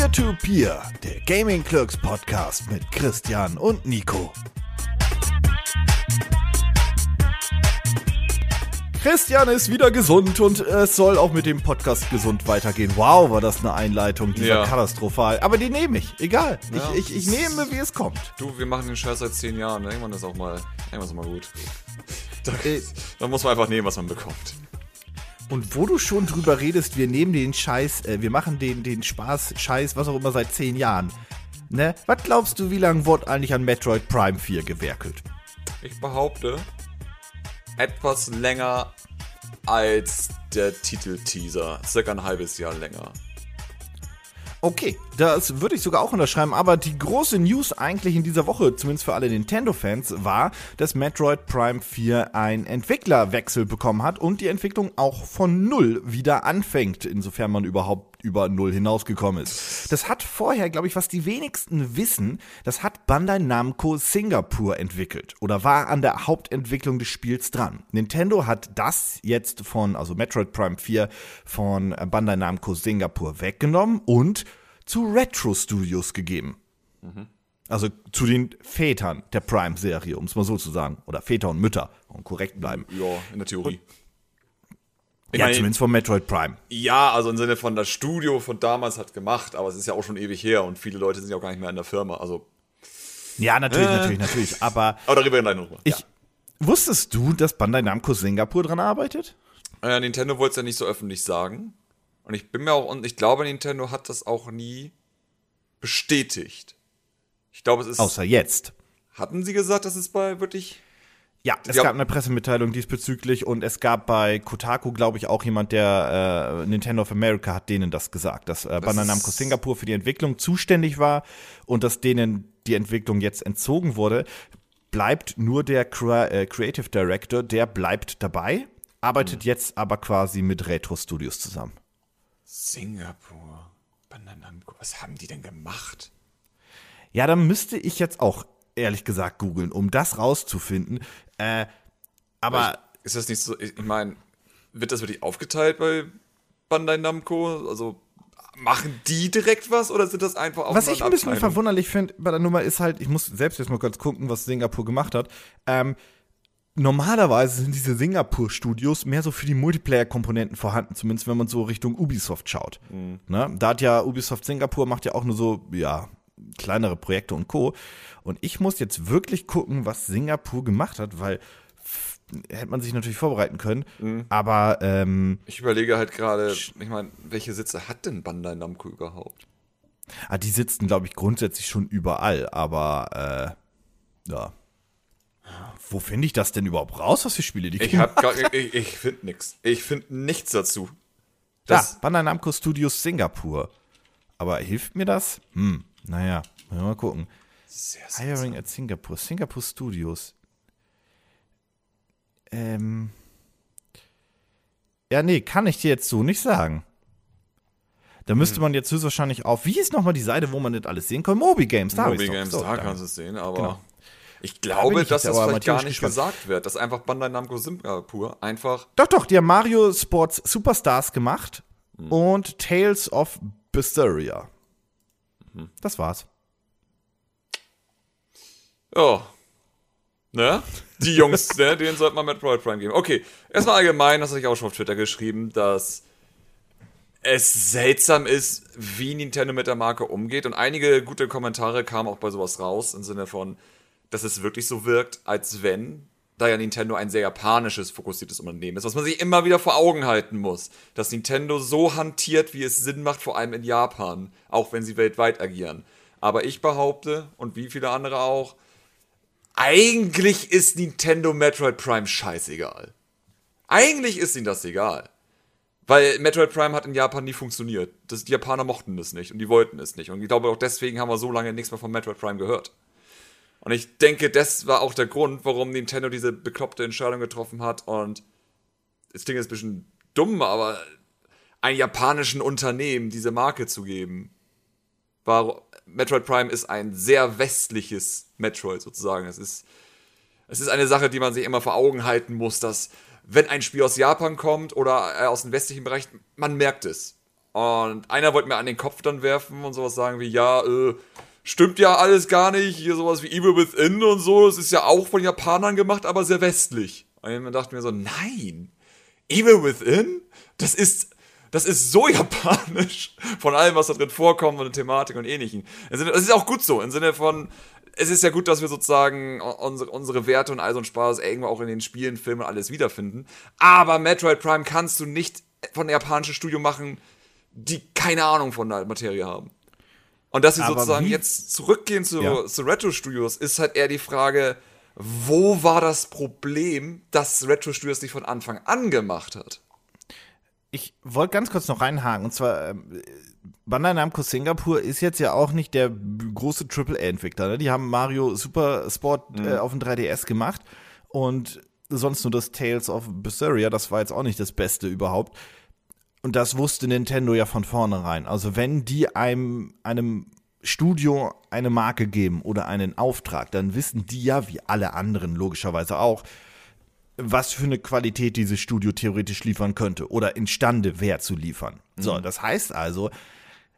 Peer-to-Peer, der Gaming Clerks Podcast mit Christian und Nico. Christian ist wieder gesund und es soll auch mit dem Podcast gesund weitergehen. Wow, war das eine Einleitung, die Ja. war katastrophal. Aber die nehme ich, egal. Ja. Ich, ich, ich nehme, wie es kommt. Du, wir machen den Scheiß seit zehn Jahren. Irgendwann ist auch mal, irgendwann ist auch mal gut. Da, Äh. da muss man einfach nehmen, was man bekommt. Und wo du schon drüber redest, wir nehmen den Scheiß, äh, wir machen den, den Spaß, Scheiß, was auch immer, seit zehn Jahren. Ne? Was glaubst du, wie lange wurde eigentlich an Metroid Prime 4 gewerkelt? Ich behaupte, etwas länger als der Titelteaser. Circa ein halbes Jahr länger. Okay, das würde ich sogar auch unterschreiben, aber die große News eigentlich in dieser Woche, zumindest für alle Nintendo-Fans, war, dass Metroid Prime 4 einen Entwicklerwechsel bekommen hat und die Entwicklung auch von Null wieder anfängt, insofern man überhaupt über Null hinausgekommen ist. Das hat vorher, glaube ich, was die wenigsten wissen, das hat Bandai Namco Singapur entwickelt oder war an der Hauptentwicklung des Spiels dran. Nintendo hat das jetzt von, also Metroid Prime 4 von Bandai Namco Singapur weggenommen und zu Retro Studios gegeben. Also zu den Vätern der Prime-Serie, um es mal so zu sagen. Oder Väter und Mütter, um korrekt bleiben. Ja, in der Theorie. Ich ja, meine, zumindest von Metroid Prime. Ja, also im Sinne von das Studio von damals hat gemacht, aber es ist ja auch schon ewig her und viele Leute sind ja auch gar nicht mehr in der Firma. Also, Ja, natürlich, Äh. natürlich, natürlich. Aber aber darüber in deiner Ruhe. ich, wusstest du, dass Bandai Namco Singapur dran arbeitet? Ja. Äh, Nintendo wollte es ja nicht so öffentlich sagen. Und ich bin mir auch, und ich glaube, Nintendo hat das auch nie bestätigt. Ich glaube, es ist. Außer jetzt. Hatten sie gesagt, dass es bei wirklich. Ja, es Ja. gab eine Pressemitteilung diesbezüglich und es gab bei Kotaku, glaube ich, auch jemand, der äh, Nintendo of America hat denen das gesagt, dass äh, Bandai Namco Singapur für die Entwicklung zuständig war und dass denen die Entwicklung jetzt entzogen wurde. Bleibt nur der Crea äh, Creative Director, der bleibt dabei, arbeitet jetzt aber quasi mit Retro Studios zusammen. Singapur. Bandai Namco. Was haben die denn gemacht? Ja, dann müsste ich jetzt auch ehrlich gesagt googeln, um das rauszufinden. Äh, aber Ist das nicht so, ich ich meine, wird das wirklich aufgeteilt bei Bandai Namco? Also machen die direkt was oder sind das einfach auch Was ich ein bisschen verwunderlich finde bei der Nummer ist halt, ich muss selbst jetzt mal kurz gucken, was Singapur gemacht hat. Ähm, normalerweise sind diese Singapur-Studios mehr so für die Multiplayer-Komponenten vorhanden, zumindest wenn man so Richtung Ubisoft schaut. Ne? Da hat ja Ubisoft Singapur macht ja auch nur so, ja, kleinere Projekte und Co. Und ich muss jetzt wirklich gucken, was Singapur gemacht hat, weil hätte man sich natürlich vorbereiten können. Aber ähm, Ich überlege halt gerade, ich meine, welche Sitze hat denn Bandai Namco überhaupt? Ah, die sitzen, glaube ich, grundsätzlich schon überall, aber äh, ja. Wo finde ich das denn überhaupt raus, was für Spiele die Ich hab gar, ich, ich finde nichts. Ich finde nichts dazu. Da, Das, Bandai Namco Studios Singapur. Aber hilft mir das? Hm, naja, mal gucken. sehr, sehr, Hiring at Singapore. Singapore Studios. Ähm. Ja, nee, kann ich dir jetzt so nicht sagen. Da müsste Hm. man jetzt höchstwahrscheinlich auf. Wie ist nochmal die Seite, wo man das alles sehen kann? Mobi Games. Da doch. Games, da da. kannst du es sehen, aber Genau. ich glaube, ich dass das vielleicht gar nicht gespannt. gesagt wird, dass einfach Bandai Namco Singapur einfach Doch, doch, die haben Mario Sports Superstars gemacht Hm. und Tales of Berseria. Hm. Das war's. Ja. Ne? Die Jungs, ne, denen sollte man Metroid Prime geben. Okay, erstmal allgemein, das habe ich auch schon auf Twitter geschrieben, dass es seltsam ist, wie Nintendo mit der Marke umgeht. Und einige gute Kommentare kamen auch bei sowas raus, im Sinne von, dass es wirklich so wirkt, als wenn, da ja Nintendo ein sehr japanisches, fokussiertes Unternehmen ist, was man sich immer wieder vor Augen halten muss, dass Nintendo so hantiert, wie es Sinn macht, vor allem in Japan, auch wenn sie weltweit agieren. Aber ich behaupte, und wie viele andere auch, eigentlich ist Nintendo Metroid Prime scheißegal. Eigentlich ist ihnen das egal. Weil Metroid Prime hat in Japan nie funktioniert. Das, die Japaner mochten das nicht und die wollten es nicht. Und ich glaube auch deswegen haben wir so lange nichts mehr von Metroid Prime gehört. Und ich denke, das war auch der Grund, warum Nintendo diese bekloppte Entscheidung getroffen hat. Und das Ding ist ein bisschen dumm, aber einem japanischen Unternehmen diese Marke zu geben, war Metroid Prime ist ein sehr westliches Metroid sozusagen. Es ist, es ist eine Sache, die man sich immer vor Augen halten muss, dass wenn ein Spiel aus Japan kommt oder äh, aus dem westlichen Bereich, man merkt es. Und einer wollte mir an den Kopf dann werfen und sowas sagen wie, ja, äh, stimmt ja alles gar nicht, hier sowas wie Evil Within und so, das ist ja auch von Japanern gemacht, aber sehr westlich. Und dann dachte ich mir so, nein, Evil Within? Das ist, das ist so japanisch von allem, was da drin vorkommt und der Thematik und ähnlichen. Das ist auch gut so, im Sinne von, es ist ja gut, dass wir sozusagen unsere, unsere Werte und all so ein Spaß irgendwo auch in den Spielen, Filmen alles wiederfinden. Aber Metroid Prime kannst du nicht von einem japanischen Studio machen, die keine Ahnung von der Materie haben. Und dass sie Aber sozusagen wie? jetzt zurückgehen zu, ja. zu Retro-Studios, ist halt eher die Frage, wo war das Problem, dass Retro-Studios nicht von Anfang an gemacht hat? Ich wollte ganz kurz noch reinhaken, und zwar, ähm, Bandai Namco Singapur ist jetzt ja auch nicht der große AAA-Entwickler. Ne? Die haben Mario Super Sport mhm. äh, auf dem 3DS gemacht und sonst nur das Tales of Berseria, das war jetzt auch nicht das Beste überhaupt. Und das wusste Nintendo ja von vornherein. Also wenn die einem, einem Studio eine Marke geben oder einen Auftrag, dann wissen die ja, wie alle anderen logischerweise auch, was für eine Qualität dieses Studio theoretisch liefern könnte oder imstande wäre zu liefern. Mhm. So, das heißt also,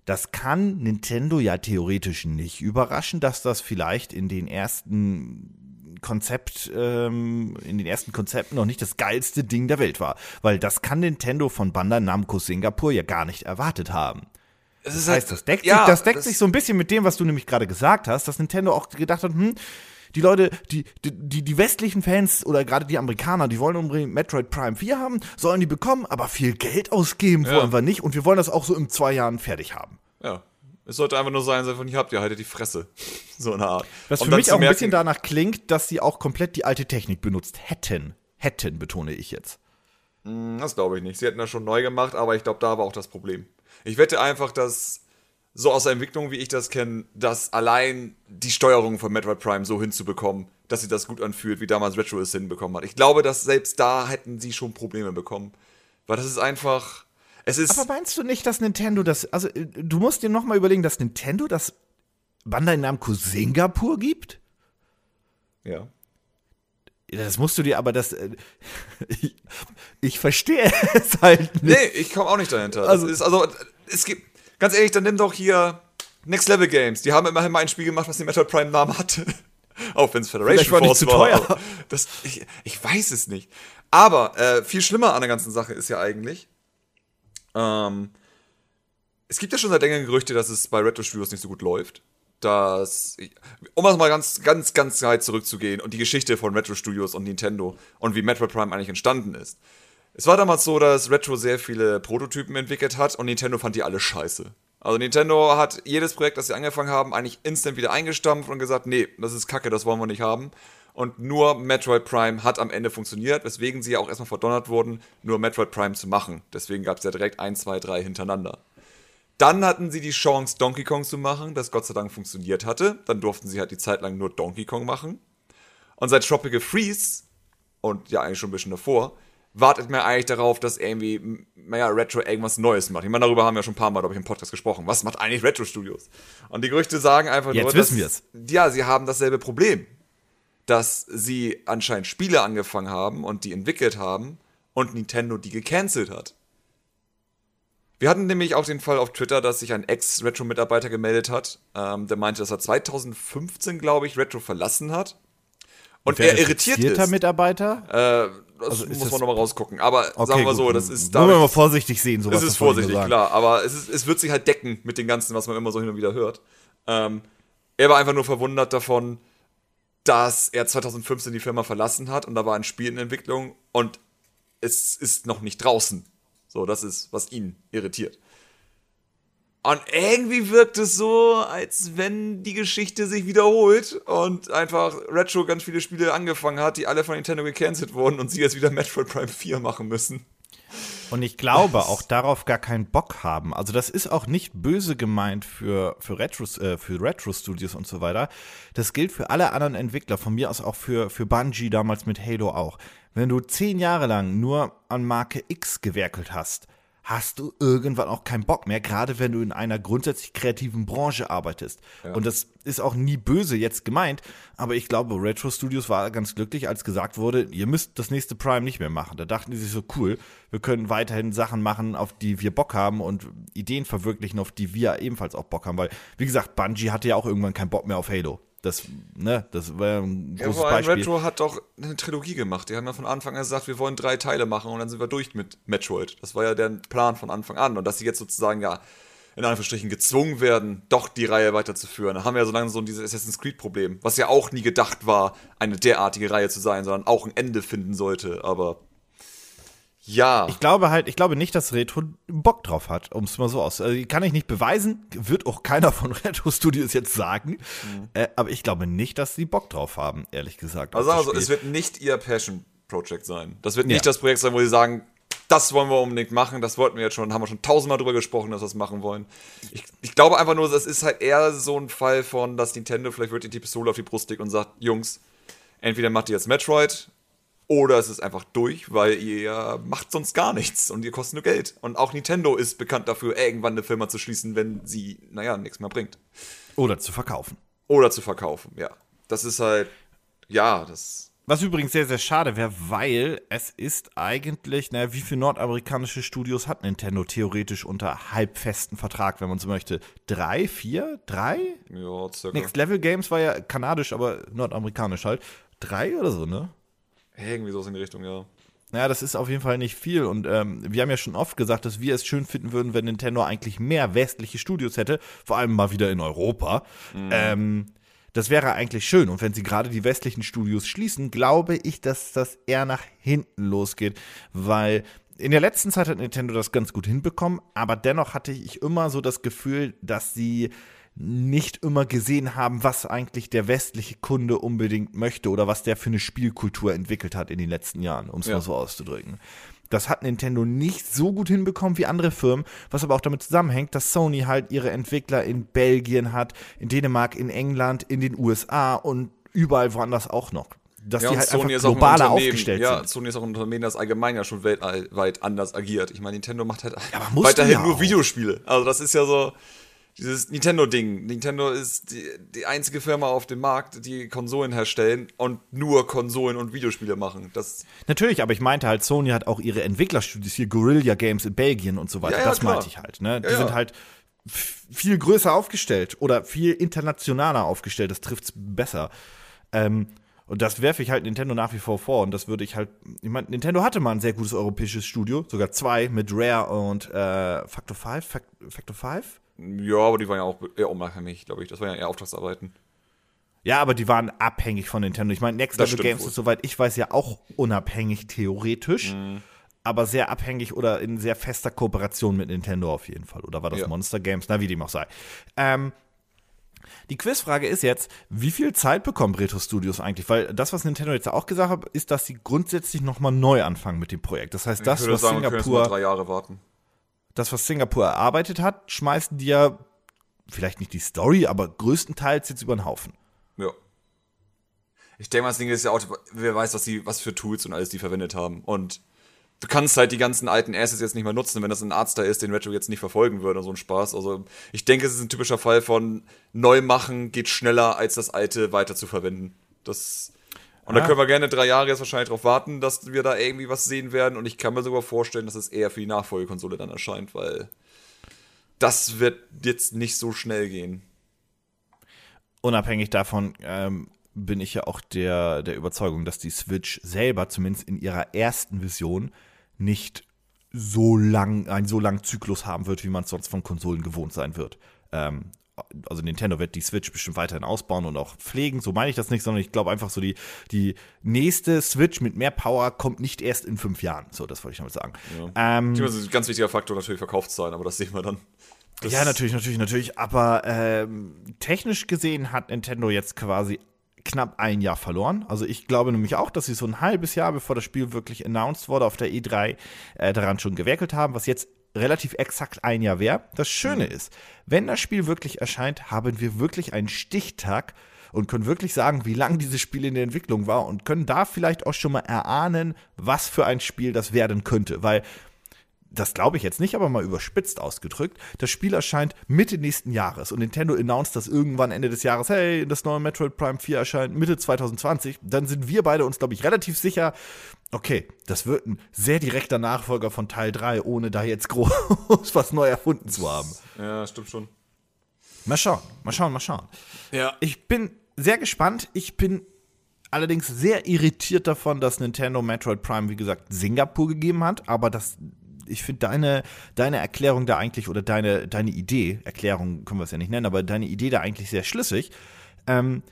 das kann Nintendo ja theoretisch nicht überraschen, dass das vielleicht in den ersten Konzept, ähm, in den ersten Konzepten noch nicht das geilste Ding der Welt war. Weil das kann Nintendo von Bandai Namco Singapur ja gar nicht erwartet haben. Das, das heißt, halt, das deckt, ja, sich, das deckt das sich so ein bisschen mit dem, was du nämlich gerade gesagt hast, dass Nintendo auch gedacht hat, hm, die Leute, die, die, die westlichen Fans oder gerade die Amerikaner, die wollen unbedingt Metroid Prime 4 haben, sollen die bekommen, aber viel Geld ausgeben ja. wollen wir nicht und wir wollen das auch so in zwei Jahren fertig haben. Ja. Es sollte einfach nur sein, von hier habt ihr halt die Fresse. So eine Art. Was um für mich auch ein bisschen danach klingt, dass sie auch komplett die alte Technik benutzt hätten. Hätten, betone ich jetzt. Hm, das glaube ich nicht. Sie hätten das schon neu gemacht, aber ich glaube, da war auch das Problem. Ich wette einfach, dass so aus der Entwicklung, wie ich das kenne, dass allein die Steuerung von Metroid Prime so hinzubekommen, dass sie das gut anfühlt, wie damals Retro es hinbekommen hat. Ich glaube, dass selbst da hätten sie schon Probleme bekommen. Weil das ist einfach. Es ist Aber meinst du nicht, dass Nintendo das. Also, äh, du musst dir nochmal überlegen, dass Nintendo das Bandai Namco Singapur gibt? Ja. Das musst du dir aber das. Äh, ich, ich verstehe es halt nicht. Nee, ich komme auch nicht dahinter. Also, ist, also es gibt Ganz ehrlich, dann nimm doch hier Next Level Games. Die haben immerhin mal ein Spiel gemacht, was den Metroid Prime Namen hatte. Auch wenn es Federation war Force war. Das, ich, ich, weiß es nicht. Aber äh, viel schlimmer an der ganzen Sache ist ja eigentlich, ähm, es gibt ja schon seit längerem Gerüchte, dass es bei Retro Studios nicht so gut läuft. Dass, um mal ganz, ganz, ganz weit zurückzugehen und die Geschichte von Retro Studios und Nintendo und wie Metroid Prime eigentlich entstanden ist. Es war damals so, dass Retro sehr viele Prototypen entwickelt hat und Nintendo fand die alle scheiße. Also Nintendo hat jedes Projekt, das sie angefangen haben, eigentlich instant wieder eingestampft und gesagt, nee, das ist kacke, das wollen wir nicht haben. Und nur Metroid Prime hat am Ende funktioniert, weswegen sie ja auch erstmal verdonnert wurden, nur Metroid Prime zu machen. Deswegen gab es ja direkt 1, 2, 3 hintereinander. Dann hatten sie die Chance, Donkey Kong zu machen, das Gott sei Dank funktioniert hatte. Dann durften sie halt die Zeit lang nur Donkey Kong machen. Und seit Tropical Freeze, und ja eigentlich schon ein bisschen davor, wartet man eigentlich darauf, dass irgendwie, naja, Retro irgendwas Neues macht. Ich meine, darüber haben wir schon ein paar Mal, glaube ich, im Podcast gesprochen. Was macht eigentlich Retro Studios? Und die Gerüchte sagen einfach Jetzt nur, wissen wir es. Ja, sie haben dasselbe Problem. Dass sie anscheinend Spiele angefangen haben und die entwickelt haben und Nintendo die gecancelt hat. Wir hatten nämlich auch den Fall auf Twitter, dass sich ein Ex-Retro-Mitarbeiter gemeldet hat. Ähm, der meinte, dass er 2015, glaube ich, Retro verlassen hat. Und er irritiert ist. Mitarbeiter? Äh, das also muss man nochmal rausgucken. Aber okay, sagen wir mal so, das ist da. Muss man mal vorsichtig sehen, sowas. Es ist vorsichtig, klar. Aber es, ist, es wird sich halt decken mit dem Ganzen, was man immer so hin und wieder hört. Ähm, er war einfach nur verwundert davon, dass er 2015 die Firma verlassen hat und da war ein Spiel in Entwicklung und es ist noch nicht draußen. So, das ist, was ihn irritiert. Und irgendwie wirkt es so, als wenn die Geschichte sich wiederholt und einfach Retro ganz viele Spiele angefangen hat, die alle von Nintendo gecancelt wurden und sie jetzt wieder Metroid Prime 4 machen müssen. Und ich glaube auch darauf gar keinen Bock haben. Also das ist auch nicht böse gemeint für, für, Retro, äh, für Retro Studios und so weiter. Das gilt für alle anderen Entwickler, von mir aus auch für, für Bungie damals mit Halo auch. Wenn du zehn Jahre lang nur an Marke X gewerkelt hast, hast du irgendwann auch keinen Bock mehr, gerade wenn du in einer grundsätzlich kreativen Branche arbeitest. Ja. Und das ist auch nie böse jetzt gemeint, aber ich glaube, Retro Studios war ganz glücklich, als gesagt wurde, ihr müsst das nächste Prime nicht mehr machen. Da dachten die sich so, cool, wir können weiterhin Sachen machen, auf die wir Bock haben und Ideen verwirklichen, auf die wir ebenfalls auch Bock haben, weil, wie gesagt, Bungie hatte ja auch irgendwann keinen Bock mehr auf Halo. Das, ne, das war ein großes ja, vor allem Beispiel. Retro hat doch eine Trilogie gemacht. Die haben ja von Anfang an gesagt, wir wollen drei Teile machen und dann sind wir durch mit Metroid. Das war ja der Plan von Anfang an. Und dass sie jetzt sozusagen ja in Anführungsstrichen gezwungen werden, doch die Reihe weiterzuführen. Da haben wir ja so lange so dieses Assassin's Creed-Problem, was ja auch nie gedacht war, eine derartige Reihe zu sein, sondern auch ein Ende finden sollte. Aber ja. Ich glaube halt, ich glaube nicht, dass Retro Bock drauf hat, um es mal so aus. Also, kann ich nicht beweisen, wird auch keiner von Retro Studios jetzt sagen. Mhm. Äh, aber ich glaube nicht, dass sie Bock drauf haben, ehrlich gesagt. Also, also es wird nicht ihr Passion Project sein. Das wird nicht ja. das Projekt sein, wo sie sagen, das wollen wir unbedingt machen, das wollten wir jetzt schon, haben wir schon tausendmal drüber gesprochen, dass wir das machen wollen. Ich, ich glaube einfach nur, das ist halt eher so ein Fall von, dass Nintendo vielleicht wirklich die Pistole auf die Brust legt und sagt, Jungs, entweder macht ihr jetzt Metroid oder es ist einfach durch, weil ihr macht sonst gar nichts und ihr kostet nur Geld. Und auch Nintendo ist bekannt dafür, irgendwann eine Firma zu schließen, wenn sie, naja, nichts mehr bringt. Oder zu verkaufen. Oder zu verkaufen, ja. Das ist halt, ja, das. Was übrigens sehr, sehr schade wäre, weil es ist eigentlich, naja, wie viele nordamerikanische Studios hat Nintendo theoretisch unter halbfesten Vertrag, wenn man so möchte? Drei, vier, drei? Ja, circa. Next Level Games war ja kanadisch, aber nordamerikanisch halt. Drei oder so, ne? Irgendwie so in die Richtung, ja. Naja, das ist auf jeden Fall nicht viel. Und ähm, wir haben ja schon oft gesagt, dass wir es schön finden würden, wenn Nintendo eigentlich mehr westliche Studios hätte, vor allem mal wieder in Europa. Mhm. Ähm, das wäre eigentlich schön. Und wenn sie gerade die westlichen Studios schließen, glaube ich, dass das eher nach hinten losgeht, weil in der letzten Zeit hat Nintendo das ganz gut hinbekommen, aber dennoch hatte ich immer so das Gefühl, dass sie nicht immer gesehen haben, was eigentlich der westliche Kunde unbedingt möchte oder was der für eine Spielkultur entwickelt hat in den letzten Jahren, um es ja. mal so auszudrücken. Das hat Nintendo nicht so gut hinbekommen wie andere Firmen, was aber auch damit zusammenhängt, dass Sony halt ihre Entwickler in Belgien hat, in Dänemark, in England, in den USA und überall woanders auch noch. Dass ja, die halt Sony einfach globaler aufgestellt ja, sind. Sony ist auch ein Unternehmen, das allgemein ja schon weltweit anders agiert. Ich meine, Nintendo macht halt ja, weiterhin ja nur Videospiele. Also das ist ja so, dieses Nintendo-Ding. Nintendo ist die, die, einzige Firma auf dem Markt, die Konsolen herstellen und nur Konsolen und Videospiele machen. Das Natürlich, aber ich meinte halt, Sony hat auch ihre Entwicklerstudios hier, Guerilla Games in Belgien und so weiter. Ja, ja, das klar. meinte ich halt. Ne? Die ja, sind halt viel größer aufgestellt oder viel internationaler aufgestellt. Das trifft's besser. Ähm, und das werfe ich halt Nintendo nach wie vor vor. Und das würde ich halt. Ich meine, Nintendo hatte mal ein sehr gutes europäisches Studio, sogar zwei mit Rare und äh, Factor 5. Factor 5? Ja, aber die waren ja auch eher unabhängig, glaube ich. Das waren ja eher Auftragsarbeiten. Ja, aber die waren abhängig von Nintendo. Ich meine, Next Level Games wohl. ist, soweit ich weiß, ja auch unabhängig theoretisch. Mhm. Aber sehr abhängig oder in sehr fester Kooperation mit Nintendo auf jeden Fall. Oder war das ja. Monster Games? Na, wie dem auch sei. Ähm, die Quizfrage ist jetzt, wie viel Zeit bekommen Retro Studios eigentlich? Weil das, was Nintendo jetzt auch gesagt hat, ist, dass sie grundsätzlich nochmal neu anfangen mit dem Projekt. Das heißt, ich das, was sagen, Singapur. drei Jahre warten das, was Singapur erarbeitet hat, schmeißen die ja vielleicht nicht die Story, aber größtenteils jetzt über den Haufen. Ja. Ich denke mal, das Ding ist ja auch, wer weiß, was, die, was für Tools und alles die verwendet haben. Und du kannst halt die ganzen alten Assets jetzt nicht mehr nutzen, wenn das ein Arzt da ist, den Retro jetzt nicht verfolgen würde, so ein Spaß. Also ich denke, es ist ein typischer Fall von neu machen geht schneller, als das alte weiter zu verwenden. Das und ah. da können wir gerne drei Jahre jetzt wahrscheinlich darauf warten, dass wir da irgendwie was sehen werden. Und ich kann mir sogar vorstellen, dass es eher für die Nachfolgekonsole dann erscheint, weil das wird jetzt nicht so schnell gehen. Unabhängig davon ähm, bin ich ja auch der, der Überzeugung, dass die Switch selber, zumindest in ihrer ersten Vision, nicht so lang, einen so langen Zyklus haben wird, wie man es sonst von Konsolen gewohnt sein wird. Ähm, also Nintendo wird die Switch bestimmt weiterhin ausbauen und auch pflegen, so meine ich das nicht, sondern ich glaube einfach so, die, die nächste Switch mit mehr Power kommt nicht erst in fünf Jahren. So, das wollte ich damit sagen. Ja. Ähm, das ist ein ganz wichtiger Faktor natürlich Verkaufszahlen, aber das sehen wir dann. Das ja, natürlich, natürlich, natürlich. Aber ähm, technisch gesehen hat Nintendo jetzt quasi knapp ein Jahr verloren. Also ich glaube nämlich auch, dass sie so ein halbes Jahr, bevor das Spiel wirklich announced wurde auf der E3, äh, daran schon gewerkelt haben, was jetzt relativ exakt ein Jahr wäre. Das Schöne mhm. ist, wenn das Spiel wirklich erscheint, haben wir wirklich einen Stichtag und können wirklich sagen, wie lange dieses Spiel in der Entwicklung war und können da vielleicht auch schon mal erahnen, was für ein Spiel das werden könnte. Weil das glaube ich jetzt nicht, aber mal überspitzt ausgedrückt, das Spiel erscheint Mitte nächsten Jahres und Nintendo announced das irgendwann Ende des Jahres, hey, das neue Metroid Prime 4 erscheint Mitte 2020, dann sind wir beide uns, glaube ich, relativ sicher, okay, das wird ein sehr direkter Nachfolger von Teil 3, ohne da jetzt groß was neu erfunden zu haben. Ja, stimmt schon. Mal schauen, mal schauen, mal schauen. Ja. Ich bin sehr gespannt. Ich bin allerdings sehr irritiert davon, dass Nintendo Metroid Prime, wie gesagt, Singapur gegeben hat, aber das ich finde deine, deine Erklärung da eigentlich, oder deine, deine Idee, Erklärung können wir es ja nicht nennen, aber deine Idee da eigentlich sehr schlüssig. Ähm,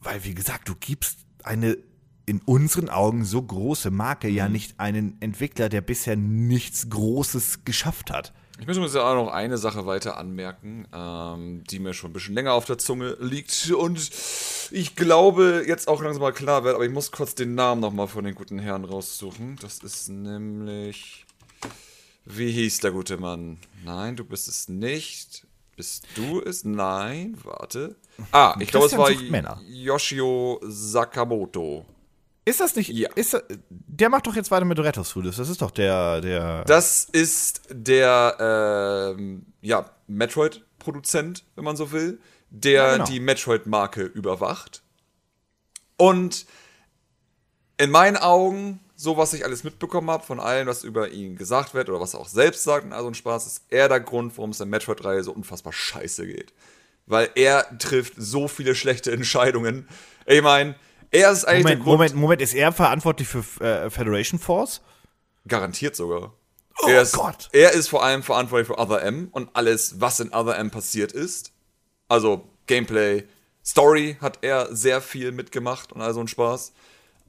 weil, wie gesagt, du gibst eine in unseren Augen so große Marke ja nicht einen Entwickler, der bisher nichts Großes geschafft hat. Ich möchte mir auch noch eine Sache weiter anmerken, ähm, die mir schon ein bisschen länger auf der Zunge liegt und ich glaube jetzt auch langsam mal klar wird, aber ich muss kurz den Namen nochmal von den guten Herren raussuchen. Das ist nämlich. Wie hieß der gute Mann? Nein, du bist es nicht. Bist du es? Nein, warte. Ah, ich glaube, es war Männer. Yoshio Sakamoto. Ist das nicht? Ja. Ist, der macht doch jetzt weiter mit Retro Studios. Das ist doch der, der. Das ist der ähm, ja, Metroid-Produzent, wenn man so will, der Ja, genau. die Metroid-Marke überwacht. Und in meinen Augen, so was ich alles mitbekommen habe von allem, was über ihn gesagt wird oder was er auch selbst sagt und all so ein Spaß, ist er der Grund, warum es in der Metroid-Reihe so unfassbar scheiße geht. Weil er trifft so viele schlechte Entscheidungen. Ich meine, er ist eigentlich der Moment, Grund, Moment, Moment, ist er verantwortlich für äh, Federation Force? Garantiert sogar. Oh er ist, Gott. Er ist vor allem verantwortlich für Other M und alles, was in Other M passiert ist. Also Gameplay, Story hat er sehr viel mitgemacht und all so ein Spaß.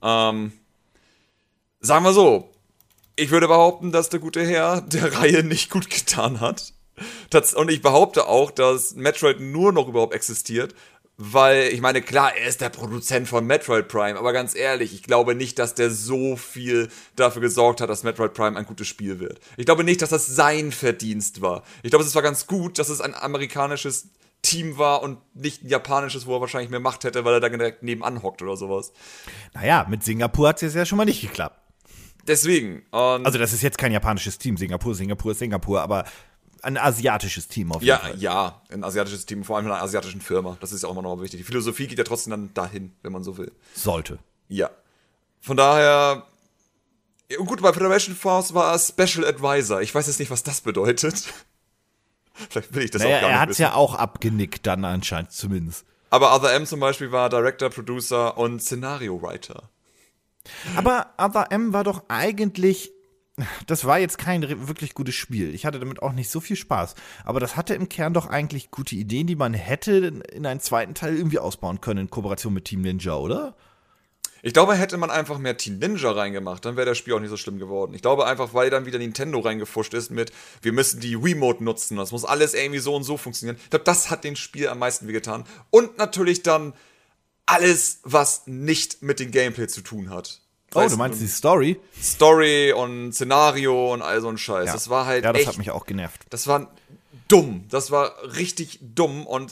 Ähm, sagen wir so, ich würde behaupten, dass der gute Herr der Reihe nicht gut getan hat. Tats- Und ich behaupte auch, dass Metroid nur noch überhaupt existiert, weil ich meine, klar, er ist der Produzent von Metroid Prime, aber ganz ehrlich, ich glaube nicht, dass der so viel dafür gesorgt hat, dass Metroid Prime ein gutes Spiel wird. Ich glaube nicht, dass das sein Verdienst war. Ich glaube, es war ganz gut, dass es ein amerikanisches Team war und nicht ein japanisches, wo er wahrscheinlich mehr Macht hätte, weil er da direkt nebenan hockt oder sowas. Naja, mit Singapur hat es ja schon mal nicht geklappt. Deswegen. Also, das ist jetzt kein japanisches Team. Singapur, Singapur Singapur, aber ein asiatisches Team auf jeden Ja, Fall. ja, ein asiatisches Team, vor allem in einer asiatischen Firma. Das ist ja auch immer noch wichtig. Die Philosophie geht ja trotzdem dann dahin, wenn man so will. Sollte. Ja. Von daher. Und gut, bei Federation Force war er Special Advisor. Ich weiß jetzt nicht, was das bedeutet. Vielleicht will ich das Naja, auch gar er nicht hat es ja auch abgenickt, dann anscheinend zumindest. Aber Other M zum Beispiel war Director, Producer und Szenario Writer. Aber Other M war doch eigentlich. Das war jetzt kein wirklich gutes Spiel. Ich hatte damit auch nicht so viel Spaß. Aber das hatte im Kern doch eigentlich gute Ideen, die man hätte in einen zweiten Teil irgendwie ausbauen können in Kooperation mit Team Ninja, oder? Ich glaube, hätte man einfach mehr Team Ninja reingemacht, dann wäre das Spiel auch nicht so schlimm geworden. Ich glaube einfach, weil dann wieder Nintendo reingefuscht ist mit, wir müssen die Remote nutzen, das muss alles irgendwie so und so funktionieren. Ich glaube, das hat dem Spiel am meisten wehgetan. Und natürlich dann alles, was nicht mit dem Gameplay zu tun hat. Oh, Weißt du meinst die Story? Story und Szenario und all so ein Scheiß. Ja. Das war halt Ja, das echt, hat mich auch genervt. das war dumm. Das war richtig dumm und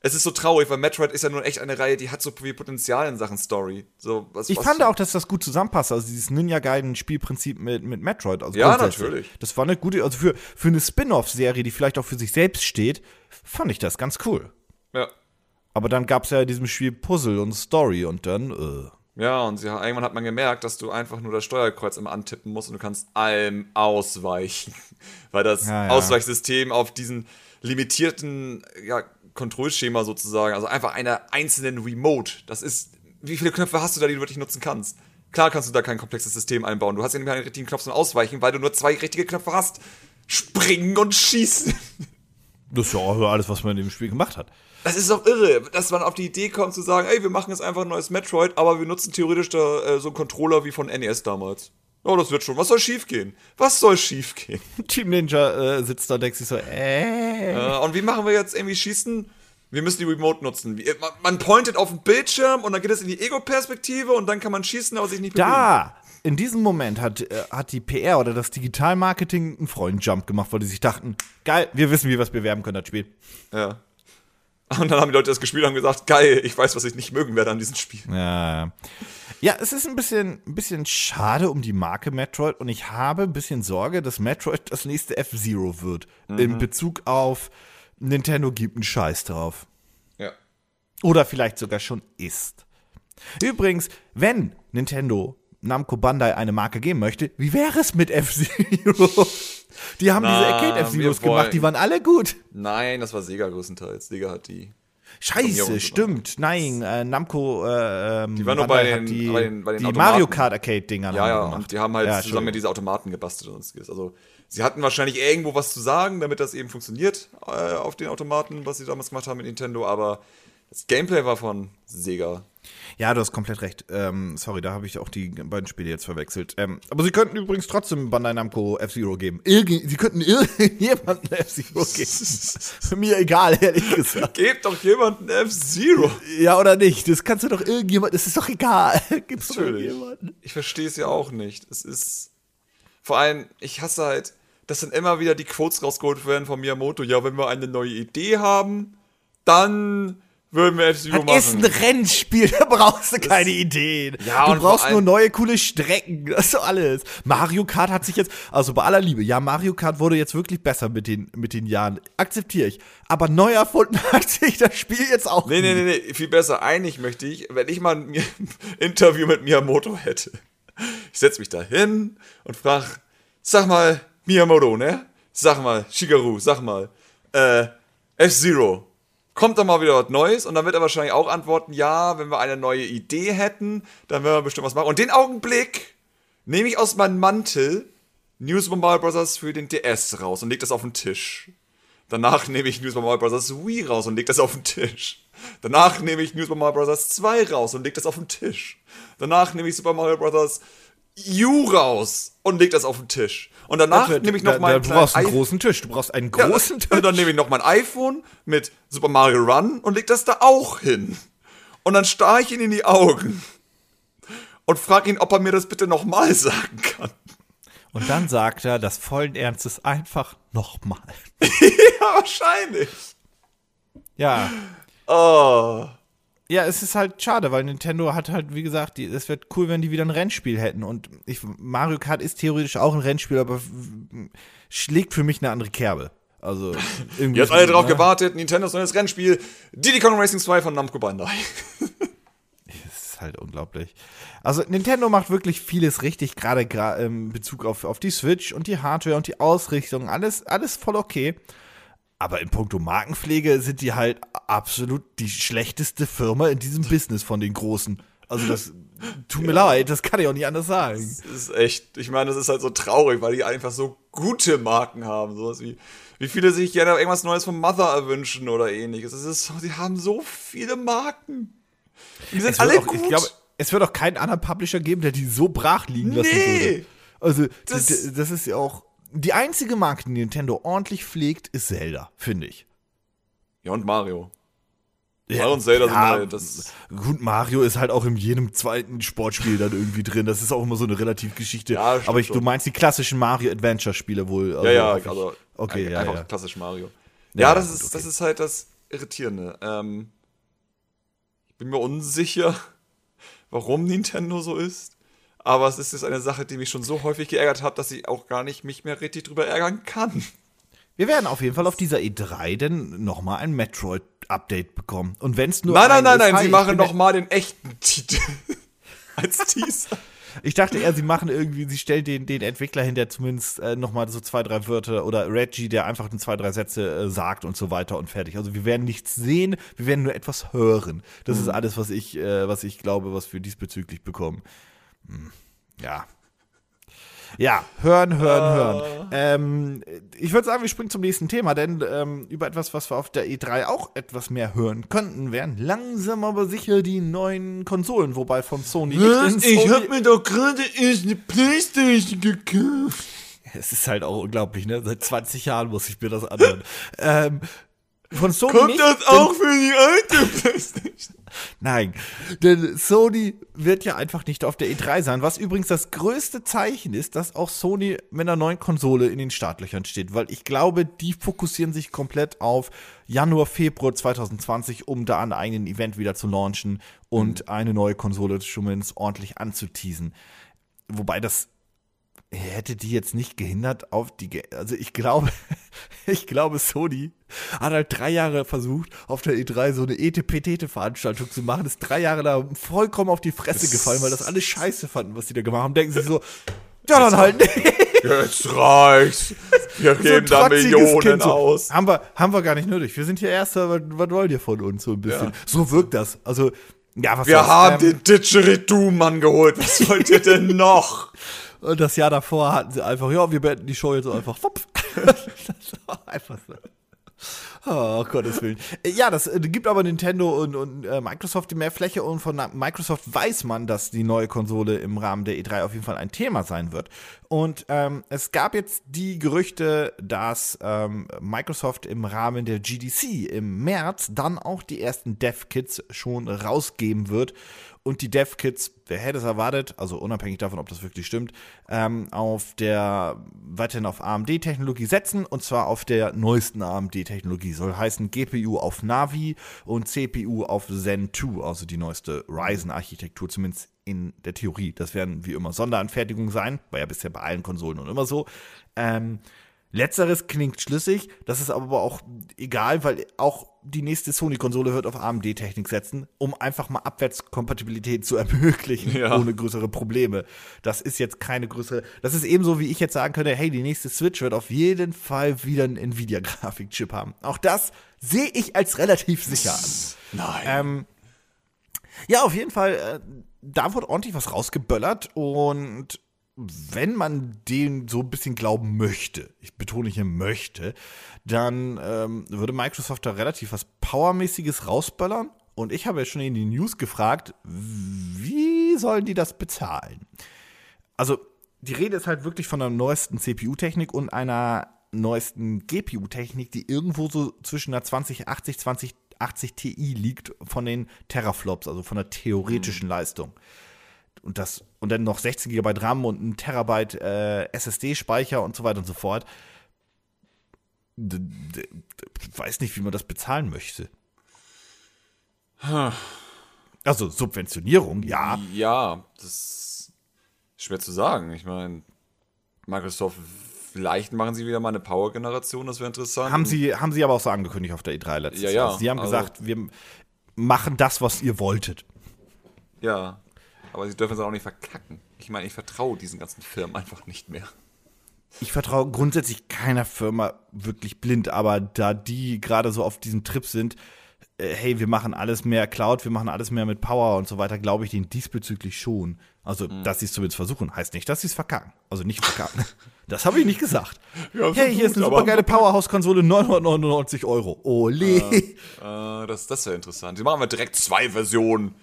es ist so traurig, weil Metroid ist ja nun echt eine Reihe, die hat so viel Potenzial in Sachen Story. So, was, Ich was fand auch, dass das gut zusammenpasst. Also dieses Ninja Gaiden Spielprinzip mit, mit Metroid. Also Ja, natürlich. Das war eine gute, also für, für eine Spin-off-Serie, die vielleicht auch für sich selbst steht, fand ich das ganz cool. Ja. Aber dann gab es ja in diesem Spiel Puzzle und Story und dann, äh, Ja, und sie, irgendwann hat man gemerkt, dass du einfach nur das Steuerkreuz immer antippen musst und du kannst allem ausweichen. Weil das Ja, ja. Ausweichsystem auf diesen limitierten ja, Kontrollschema sozusagen, also einfach einer einzelnen Remote, das ist, wie viele Knöpfe hast du da, die du wirklich nutzen kannst? Klar kannst du da kein komplexes System einbauen. Du hast ja nicht mehr einen richtigen Knopf zum Ausweichen, weil du nur zwei richtige Knöpfe hast. Springen und schießen. das ist ja auch alles, was man in dem Spiel gemacht hat. Das ist doch irre, dass man auf die Idee kommt zu sagen, ey, wir machen jetzt einfach ein neues Metroid, aber wir nutzen theoretisch da äh, so einen Controller wie von NES damals. Oh, das wird schon. Was soll schiefgehen? Was soll schiefgehen? Team Ninja äh, sitzt da und denkt sich so, äh. Äh, und wie machen wir jetzt irgendwie Schießen? Wir müssen die Remote nutzen. Man, man pointet auf den Bildschirm und dann geht es in die Ego-Perspektive und dann kann man schießen, aber sich nicht bewegen. Da! In diesem Moment hat, äh, hat die PR oder das Digitalmarketing einen Freund-Jump gemacht, weil die sich dachten, geil, wir wissen, wie wir es bewerben können, das Spiel. Ja. Und dann haben die Leute das gespielt und haben gesagt, geil, ich weiß, was ich nicht mögen werde an diesem Spiel. Ja. Ja, es ist ein bisschen, ein bisschen schade um die Marke Metroid und ich habe ein bisschen Sorge, dass Metroid das nächste F-Zero wird. Mhm. In Bezug auf Nintendo gibt einen Scheiß drauf. Ja. Oder vielleicht sogar schon ist. Übrigens, wenn Nintendo Namco Bandai eine Marke geben möchte, wie wäre es mit F-Zero? Die haben Na, diese Arcade F-Zeros gemacht, die waren alle gut. Nein, das war Sega größtenteils. Sega hat die. Scheiße, stimmt. Nein, äh, Namco. Äh, ähm, die waren nur bei den, die, bei den, bei den die Mario Kart Arcade-Dinger. Ja, ja, und die haben halt ja, zusammen mit diese Automaten gebastelt und so. Also, sie hatten wahrscheinlich irgendwo was zu sagen, damit das eben funktioniert äh, auf den Automaten, was sie damals gemacht haben mit Nintendo, aber das Gameplay war von Sega. Ja, du hast komplett recht. Ähm, sorry, da habe ich auch die beiden Spiele jetzt verwechselt. Ähm, aber sie könnten übrigens trotzdem Bandai Namco F-Zero geben. Irg sie könnten irgendjemanden F-Zero geben. Mir egal, ehrlich gesagt. Gebt doch jemanden F-Zero. Ja, oder nicht? Das kannst du doch irgendjemand, das ist doch egal. Doch irgendjemanden. Ich verstehe es ja auch nicht. Es ist. Vor allem, ich hasse halt, dass dann immer wieder die Quotes rausgeholt werden von Miyamoto. Ja, wenn wir eine neue Idee haben, dann würden wir machen. Das ist ein Rennspiel, da brauchst du keine das, Ideen. Ja, du brauchst nur neue coole Strecken, das ist so alles. Mario Kart hat sich jetzt, also bei aller Liebe, ja, Mario Kart wurde jetzt wirklich besser mit den, mit den Jahren, akzeptiere ich. Aber neu erfunden hat sich das Spiel jetzt auch Nee, nee, nee, nee, viel besser. Eigentlich möchte ich, wenn ich mal ein Interview mit Miyamoto hätte, ich setze mich da hin und frag, sag mal, Miyamoto, ne? Sag mal, Shigeru, sag mal, äh, F-Zero, kommt dann mal wieder was Neues und dann wird er wahrscheinlich auch antworten, ja, wenn wir eine neue Idee hätten, dann werden wir bestimmt was machen. Und den Augenblick nehme ich aus meinem Mantel News Mario Bros. für den DS raus und leg das auf den Tisch. Danach nehme ich News Mario Bros. Wii raus und leg das auf den Tisch. Danach nehme ich News Mario Bros. 2 raus und leg das auf den Tisch. Danach nehme ich Super Mario Bros. U raus und leg das auf den Tisch. Und danach nehme ich noch mal. Du brauchst einen großen Tisch. Du brauchst einen großen ja, Tisch. Und dann nehme ich noch mein iPhone mit Super Mario Run und leg das da auch hin. Und dann starre ich ihn in die Augen und frage ihn, ob er mir das bitte nochmal sagen kann. Und dann sagt er, das vollen Ernstes einfach nochmal. ja, wahrscheinlich. Ja. Oh. Ja, es ist halt schade, weil Nintendo hat halt, wie gesagt, es wird cool, wenn die wieder ein Rennspiel hätten. Und ich, Mario Kart ist theoretisch auch ein Rennspiel, aber schlägt für mich eine andere Kerbe. Also irgendwie. Jetzt alle drauf ne? gewartet, Nintendos neues Rennspiel, Diddy Kong Racing 2 von Namco Bandai. das ist halt unglaublich. Also Nintendo macht wirklich vieles richtig, gerade in Bezug auf, auf die Switch und die Hardware und die Ausrichtung, alles, alles voll okay. Aber in puncto Markenpflege sind die halt absolut die schlechteste Firma in diesem Business von den Großen. Also das tut mir ja. leid, das kann ich auch nicht anders sagen. Das ist echt, ich meine, das ist halt so traurig, weil die einfach so gute Marken haben. Sowas wie, wie viele sich gerne irgendwas Neues vom Mother erwünschen oder ähnliches. Es ist so, sie haben so viele Marken. Die sind alle auch, gut. Ich glaube, es wird auch keinen anderen Publisher geben, der die so brach liegen lassen nee. würde. Also, das, das ist ja auch die einzige Marke, die Nintendo ordentlich pflegt, ist Zelda, finde ich. Ja, und Mario. Ja, Mario und Zelda ja, sind halt das. Gut, Mario ist halt auch in jedem zweiten Sportspiel dann irgendwie drin. Das ist auch immer so eine relativ Geschichte. Ja, Aber ich, du meinst die klassischen Mario Adventure Spiele wohl. Also ja, ja, also okay, ja, einfach ja. klassisch Mario. Ja, ja das ist, okay. das ist halt das Irritierende. Ähm, ich bin mir unsicher, warum Nintendo so ist. Aber es ist jetzt eine Sache, die mich schon so häufig geärgert hat, dass ich auch gar nicht mich mehr richtig drüber ärgern kann. Wir werden auf jeden Fall auf dieser E3 denn nochmal ein Metroid-Update bekommen. Und wenn es nur. Nein, nein, nein, nein, sie machen nochmal den echten Titel. Als Teaser. Ich dachte eher, sie machen irgendwie, sie stellen den, den Entwickler hin, der zumindest äh, nochmal so zwei, drei Wörter oder Reggie, der einfach zwei, drei Sätze äh, sagt und so weiter und fertig. Also wir werden nichts sehen, wir werden nur etwas hören. Das mhm. ist alles, was ich, äh, was ich glaube, was wir diesbezüglich bekommen. Hm. Ja. Ja, hören, hören, uh. hören. Ähm, ich würde sagen, wir springen zum nächsten Thema, denn ähm, über etwas, was wir auf der E3 auch etwas mehr hören könnten, wären langsam aber sicher die neuen Konsolen, wobei von Sony. Was? Ich habe mir doch gerade erst eine Playstation gekauft. Es ist halt auch unglaublich, ne? Seit 20 Jahren muss ich mir das anhören. ähm, von Sony Kommt nicht, das auch für die alte Playstation? Nein, denn Sony wird ja einfach nicht auf der E3 sein, was übrigens das größte Zeichen ist, dass auch Sony mit einer neuen Konsole in den Startlöchern steht, weil ich glaube, die fokussieren sich komplett auf Januar, Februar 2020, um da ein eigenen Event wieder zu launchen und eine neue Konsole schon ordentlich anzuteasen. Wobei das hätte die jetzt nicht gehindert auf die, Ge also ich glaube, ich glaube, Sony hat halt drei Jahre versucht, auf der E3 so eine ETPTete-Veranstaltung zu machen, ist drei Jahre da vollkommen auf die Fresse gefallen, weil das alle scheiße fanden, was die da gemacht haben, denken sie so, ja, dann halt nicht. Jetzt reicht's. Wir So geben da trotziges Millionen Kind so. aus. Haben wir, haben wir gar nicht nötig. Wir sind hier Erster, was, was wollt ihr von uns so ein bisschen? Ja. So wirkt das. Also, ja, was Wir haben Ähm, den Didgeridoo-Mann geholt. Was wollt ihr denn noch? Und das Jahr davor hatten sie einfach, ja, wir beenden die Show jetzt einfach. Das war einfach so. Oh, Gottes Willen. Äh, Ja, das äh, gibt aber Nintendo und, und äh, Microsoft mehr Fläche und von Microsoft weiß man, dass die neue Konsole im Rahmen der E3 auf jeden Fall ein Thema sein wird. Und ähm, es gab jetzt die Gerüchte, dass ähm, Microsoft im Rahmen der GDC im März dann auch die ersten Dev-Kits schon rausgeben wird. Und die Dev-Kits, wer hätte es erwartet, also unabhängig davon, ob das wirklich stimmt, ähm, auf der, weiterhin auf AMD-Technologie setzen und zwar auf der neuesten AMD-Technologie. Soll heißen GPU auf Navi und CPU auf Zen 2, also die neueste Ryzen-Architektur, zumindest in der Theorie. Das werden wie immer Sonderanfertigungen sein, war ja bisher bei allen Konsolen und immer so. Ähm, Letzteres klingt schlüssig, das ist aber auch egal, weil auch die nächste Sony-Konsole wird auf AMD-Technik setzen, um einfach mal Abwärtskompatibilität zu ermöglichen, Ja. ohne größere Probleme. Das ist jetzt keine größere, das ist ebenso, wie ich jetzt sagen könnte, hey, die nächste Switch wird auf jeden Fall wieder einen Nvidia-Grafikchip haben. Auch das sehe ich als relativ sicher an. Nein. Ähm, ja, auf jeden Fall, äh, da wurde ordentlich was rausgeböllert und wenn man dem so ein bisschen glauben möchte, ich betone hier möchte, dann ähm, würde Microsoft da relativ was Powermäßiges rausböllern. Und ich habe ja schon in die News gefragt, wie sollen die das bezahlen? Also, die Rede ist halt wirklich von der neuesten CPU-Technik und einer neuesten GPU-Technik, die irgendwo so zwischen der 2080, 2080 Ti liegt von den Teraflops, also von der theoretischen Leistung. Und das, und dann noch 16 GB RAM und ein Terabyte äh, SSD-Speicher und so weiter und so fort. D weiß nicht, wie man das bezahlen möchte. Also Subventionierung, ja. Ja, das ist schwer zu sagen. Ich meine, Microsoft, vielleicht machen sie wieder mal eine Power-Generation, das wäre interessant. Haben sie, haben sie aber auch so angekündigt auf der E3 letztes Ja, Jahr. ja, Sie haben also- gesagt, wir machen das, was ihr wolltet. Ja, aber sie dürfen es auch nicht verkacken. Ich meine, ich vertraue diesen ganzen Firmen einfach nicht mehr. Ich vertraue grundsätzlich keiner Firma wirklich blind, aber da die gerade so auf diesem Trip sind, äh, hey, wir machen alles mehr Cloud, wir machen alles mehr mit Power und so weiter, glaube ich denen diesbezüglich schon. Also, Mhm. dass sie es zumindest versuchen, heißt nicht, dass sie es verkacken. Also nicht verkacken. das habe ich nicht gesagt. Ja, hey, hier ist eine aber- supergeile Powerhouse-Konsole, 999 Euro. Ole. Äh, das das wäre interessant. Die machen wir direkt zwei Versionen.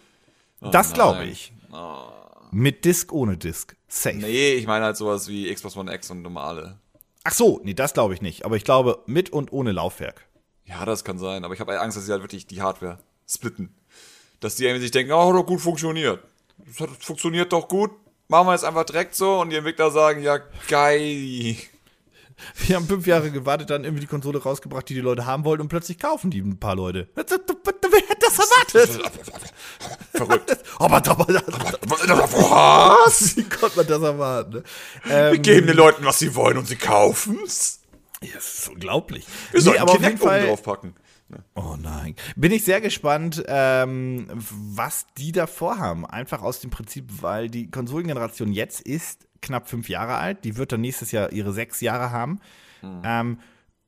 das glaube nein. Ich. Mit Disk, ohne Disk. Safe. Nee, ich meine halt sowas wie Xbox One X und normale. Ach so, nee, das glaube ich nicht. Aber ich glaube, mit und ohne Laufwerk. Ja, das kann sein, aber ich habe Angst, dass sie halt wirklich die Hardware splitten. Dass die irgendwie sich denken, oh, hat doch gut funktioniert. Das funktioniert doch gut. Machen wir jetzt einfach direkt so und die Entwickler sagen, ja, geil. Wir haben fünf Jahre gewartet, dann irgendwie die Konsole rausgebracht, die die Leute haben wollten und plötzlich kaufen die ein paar Leute. Wer hätte das erwartet? Verrückt. Aber, Was? wie konnte man das erwarten? Ne? Wir Ähm, geben den Leuten, was sie wollen und sie kaufen's. ja, das ist unglaublich. Wir sollten jeden Kinect oben draufpacken. Oh nein. Bin ich sehr gespannt, ähm, was die da vorhaben. Einfach aus dem Prinzip, weil die Konsolengeneration jetzt ist knapp fünf Jahre alt. Die wird dann nächstes Jahr ihre sechs Jahre haben. Ähm,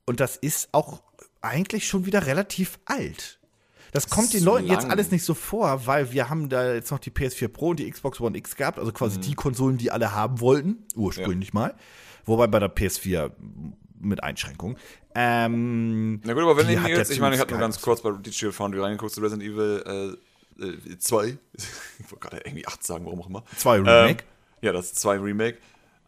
und das ist auch eigentlich schon wieder relativ alt. Das kommt den Leuten jetzt lang. alles nicht so vor, weil wir haben da jetzt noch die PS4 Pro und die Xbox One X gehabt, also Mhm. quasi die Konsolen, die alle haben wollten, ursprünglich mal. Wobei bei der PS4 mit Einschränkungen. Ähm, Na gut, aber wenn ich jetzt, ich meine, ich Sky nur ganz kurz bei Digital Foundry reingeguckt zu Resident Evil äh, äh, 2. ich wollte gerade irgendwie 8 sagen, warum auch immer. Zwei Remake? Ähm, ja, das 2 Remake.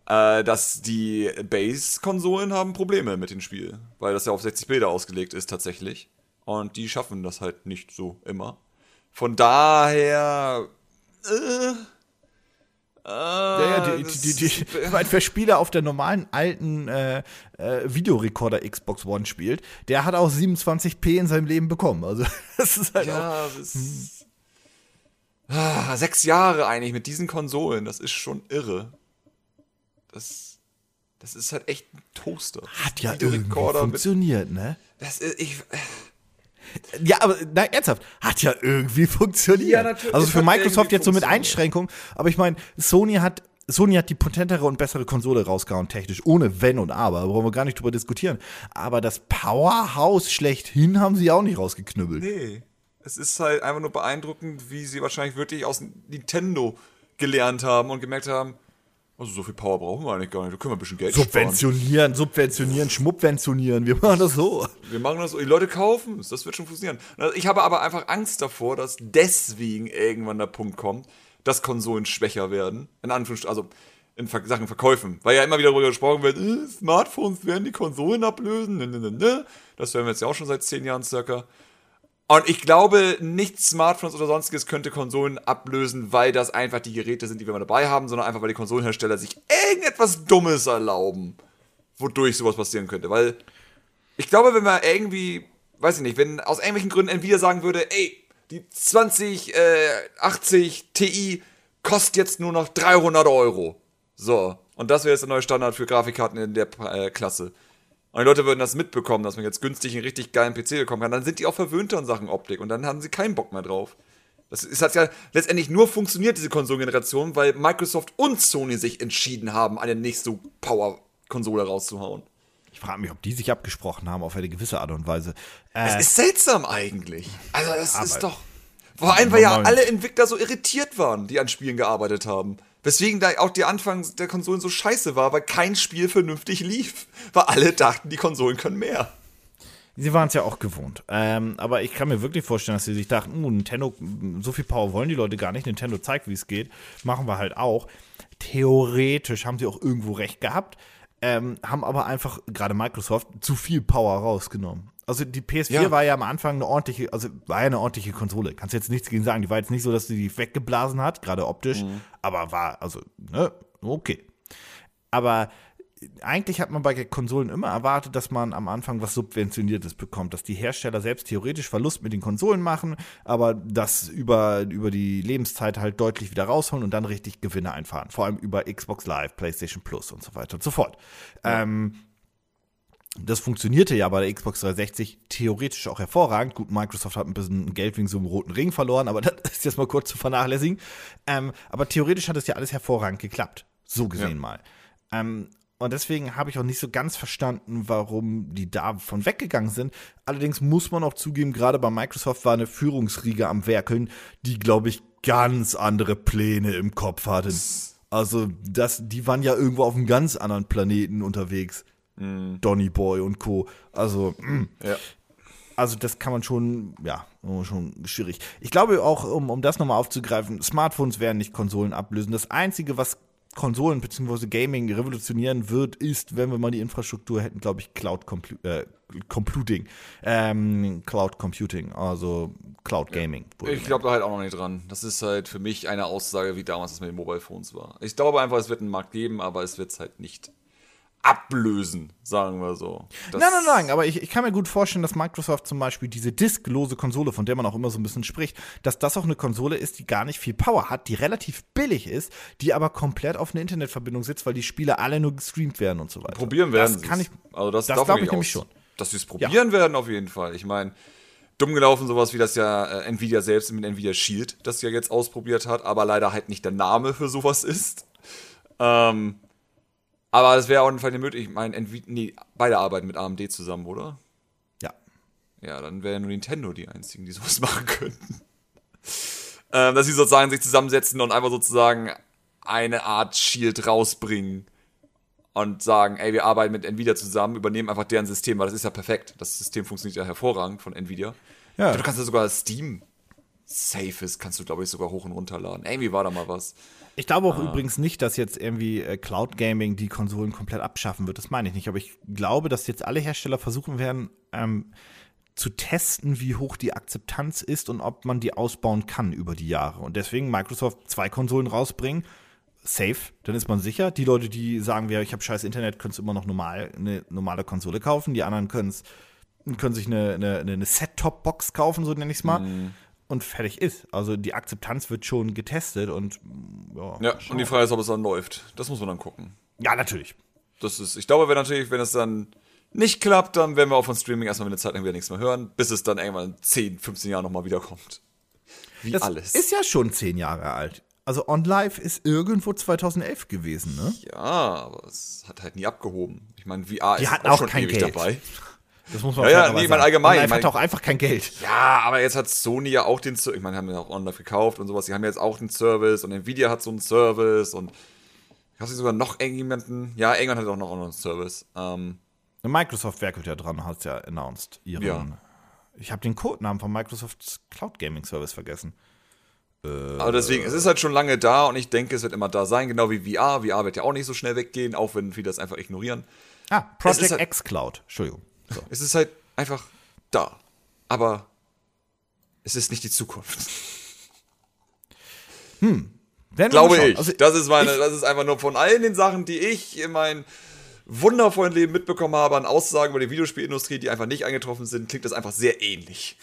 Äh, dass die Base-Konsolen haben Probleme mit dem Spiel, weil das ja auf 60 Bilder ausgelegt ist tatsächlich. Und die schaffen das halt nicht so immer. Von daher. Äh, ja, ja, die, die, die, die, wer Spieler auf der normalen alten äh, äh, Videorekorder Xbox One spielt, der hat auch 27p in seinem Leben bekommen. Also das ist halt ja, auch. Das ist, ah, sechs Jahre eigentlich mit diesen Konsolen, das ist schon irre. Das, das ist halt echt ein Toaster. Hat ja irgendwie funktioniert, mit, ne? Das ist, ich, ja, aber nein, ernsthaft, hat ja irgendwie funktioniert. Ja, natürlich. Also für Microsoft jetzt so mit Einschränkungen, aber ich meine, Sony hat Sony hat die potentere und bessere Konsole rausgehauen, technisch, ohne Wenn und Aber, brauchen wir gar nicht drüber diskutieren. Aber das Powerhouse schlechthin haben sie auch nicht rausgeknüppelt. Nee. Es ist halt einfach nur beeindruckend, wie sie wahrscheinlich wirklich aus Nintendo gelernt haben und gemerkt haben, also so viel Power brauchen wir eigentlich gar nicht. Da können wir ein bisschen Geld Subventionieren, sparen. subventionieren, schmuppventionieren. Wir machen das so. Wir machen das so. Die Leute kaufen es. Das wird schon funktionieren. Ich habe aber einfach Angst davor, dass deswegen irgendwann der Punkt kommt, dass Konsolen schwächer werden. In Anführungsstrichen, also in Sachen Verkäufen. Weil ja immer wieder darüber gesprochen wird, äh, Smartphones werden die Konsolen ablösen. Ne, ne, ne, das werden wir jetzt ja auch schon seit zehn Jahren circa. Und ich glaube, nichts Smartphones oder sonstiges könnte Konsolen ablösen, weil das einfach die Geräte sind, die wir mal dabei haben, sondern einfach, weil die Konsolenhersteller sich irgendetwas Dummes erlauben, wodurch sowas passieren könnte. Weil ich glaube, wenn man irgendwie, weiß ich nicht, wenn aus irgendwelchen Gründen Nvidia sagen würde, ey, die 2080 äh, Ti kostet jetzt nur noch 300 Euro. So. Und das wäre jetzt der neue Standard für Grafikkarten in der äh, Klasse und die Leute würden das mitbekommen, dass man jetzt günstig einen richtig geilen PC bekommen kann, dann sind die auch verwöhnter in Sachen Optik und dann haben sie keinen Bock mehr drauf. Das ist, hat ja letztendlich nur funktioniert, diese Konsolengeneration, weil Microsoft und Sony sich entschieden haben, eine nächste Power-Konsole rauszuhauen. Ich frage mich, ob die sich abgesprochen haben auf eine gewisse Art und Weise. Es äh, ist seltsam eigentlich. Also, das ist doch. Vor allem, weil ja alle Entwickler so irritiert waren, die an Spielen gearbeitet haben. Weswegen da auch die Anfang der Konsolen so scheiße war, weil kein Spiel vernünftig lief. Weil alle dachten, die Konsolen können mehr. Sie waren es ja auch gewohnt. Ähm, aber ich kann mir wirklich vorstellen, dass sie sich dachten, uh, Nintendo, so viel Power wollen die Leute gar nicht. Nintendo zeigt, wie es geht. Machen wir halt auch. Theoretisch haben sie auch irgendwo recht gehabt. Ähm, haben aber einfach, gerade Microsoft, zu viel Power rausgenommen. Also die PS4 ja. war ja am Anfang eine ordentliche, also war ja eine ordentliche Konsole. Kannst jetzt nichts gegen sagen. Die war jetzt nicht so, dass sie die weggeblasen hat, gerade optisch, mhm. aber war, also, ne, okay. Aber eigentlich hat man bei Konsolen immer erwartet, dass man am Anfang was Subventioniertes bekommt, dass die Hersteller selbst theoretisch Verlust mit den Konsolen machen, aber das über, über die Lebenszeit halt deutlich wieder rausholen und dann richtig Gewinne einfahren. Vor allem über Xbox Live, PlayStation Plus und so weiter und so fort. Ja. Ähm, das funktionierte ja bei der Xbox 360 theoretisch auch hervorragend. Gut, Microsoft hat ein bisschen Geld wegen so einem roten Ring verloren, aber das ist jetzt mal kurz zu vernachlässigen. Ähm, aber theoretisch hat es ja alles hervorragend geklappt. So gesehen ja. mal. Ähm, und deswegen habe ich auch nicht so ganz verstanden, warum die davon weggegangen sind. Allerdings muss man auch zugeben, gerade bei Microsoft war eine Führungsriege am Werkeln, die, glaube ich, ganz andere Pläne im Kopf hatten. Also, das, die waren ja irgendwo auf einem ganz anderen Planeten unterwegs. Mm. Donny Boy und Co. Also, mm. ja. also das kann man schon, ja, schon schwierig. Ich glaube auch, um, um das nochmal aufzugreifen, Smartphones werden nicht Konsolen ablösen. Das Einzige, was Konsolen bzw. Gaming revolutionieren wird, ist, wenn wir mal die Infrastruktur hätten, glaube ich, Cloud Compu äh, Computing. Ähm, Cloud Computing, also Cloud Gaming. Ja, ich glaube da halt auch noch nicht dran. Das ist halt für mich eine Aussage, wie damals das mit den Mobile Phones war. Ich glaube einfach, es wird einen Markt geben, aber es wird es halt nicht ablösen, sagen wir so. Das nein, nein, nein, aber ich, ich kann mir gut vorstellen, dass Microsoft zum Beispiel diese disklose Konsole, von der man auch immer so ein bisschen spricht, dass das auch eine Konsole ist, die gar nicht viel Power hat, die relativ billig ist, die aber komplett auf eine Internetverbindung sitzt, weil die Spiele alle nur gestreamt werden und so weiter. Probieren werden Das kann ich, also das, das glaube ich nämlich schon. Dass sie es probieren ja. werden auf jeden Fall. Ich meine, dumm gelaufen, sowas wie das ja äh, Nvidia selbst mit Nvidia Shield, das ja jetzt ausprobiert hat, aber leider halt nicht der Name für sowas ist. Ähm, aber das wäre auf jeden Fall eine Möglichkeit. Ich meine, nee, beide arbeiten mit AMD zusammen, oder? Ja. Ja, dann wäre nur Nintendo die einzigen, die sowas machen könnten. ähm, dass sie sozusagen sich zusammensetzen und einfach sozusagen eine Art Shield rausbringen und sagen, ey, wir arbeiten mit Nvidia zusammen, übernehmen einfach deren System, weil das ist ja perfekt. Das System funktioniert ja hervorragend von Nvidia. Ja. Du kannst ja sogar Steam Safes kannst du, glaube ich, sogar hoch und runter laden. Irgendwie war da mal was. Ich glaube auch ah. übrigens nicht, dass jetzt irgendwie äh, Cloud Gaming die Konsolen komplett abschaffen wird. Das meine ich nicht. Aber ich glaube, dass jetzt alle Hersteller versuchen werden, ähm, zu testen, wie hoch die Akzeptanz ist und ob man die ausbauen kann über die Jahre. Und deswegen Microsoft zwei Konsolen rausbringen. Safe, dann ist man sicher. Die Leute, die sagen, wir, ich habe scheiß Internet, können es immer noch normal eine normale Konsole kaufen. Die anderen können können sich eine, eine, eine Set-Top-Box kaufen, so nenne ich es mal. Mm. Und fertig ist. Also die Akzeptanz wird schon getestet und ja. Ja, und die Frage ist, ob es dann läuft. Das muss man dann gucken. Ja, natürlich. Das ist, ich glaube, wenn natürlich, wenn es dann nicht klappt, dann werden wir auch von Streaming erstmal eine Zeit lang wieder nichts mehr hören, bis es dann irgendwann in 10, 15 Jahren nochmal wiederkommt. Wie das alles. Ist ja schon 10 Jahre alt. Also OnLive ist irgendwo 2011 gewesen, ne? Ja, aber es hat halt nie abgehoben. Ich meine, VR Die ist auch, auch schon kein ewig Geld. dabei. Das muss man ja, ja, nee, ich meine allgemein. OnLive hat auch einfach kein Geld. Ja, aber jetzt hat Sony ja auch den, ich meine, haben ja auch OnLive gekauft und sowas. Die haben jetzt auch den Service und Nvidia hat so einen Service und Hast du sogar noch irgendjemanden? Ja, irgendwann hat auch noch einen Service. Ähm, Microsoft werkelt ja dran, hat es ja announced. Ihren, ja. Ich habe den Codenamen von Microsofts Cloud Gaming Service vergessen. Äh, Aber deswegen, es ist halt schon lange da und ich denke, es wird immer da sein, genau wie VR. VR wird ja auch nicht so schnell weggehen, auch wenn viele das einfach ignorieren. Ah, Project halt, X Cloud, Entschuldigung. So. Es ist halt einfach da. Aber es ist nicht die Zukunft. Hm, werden Glaube ich. Also, das ist meine, ich, das ist einfach nur von allen den Sachen, die ich in meinem wundervollen Leben mitbekommen habe, an Aussagen über die Videospielindustrie, die einfach nicht eingetroffen sind, klingt das einfach sehr ähnlich.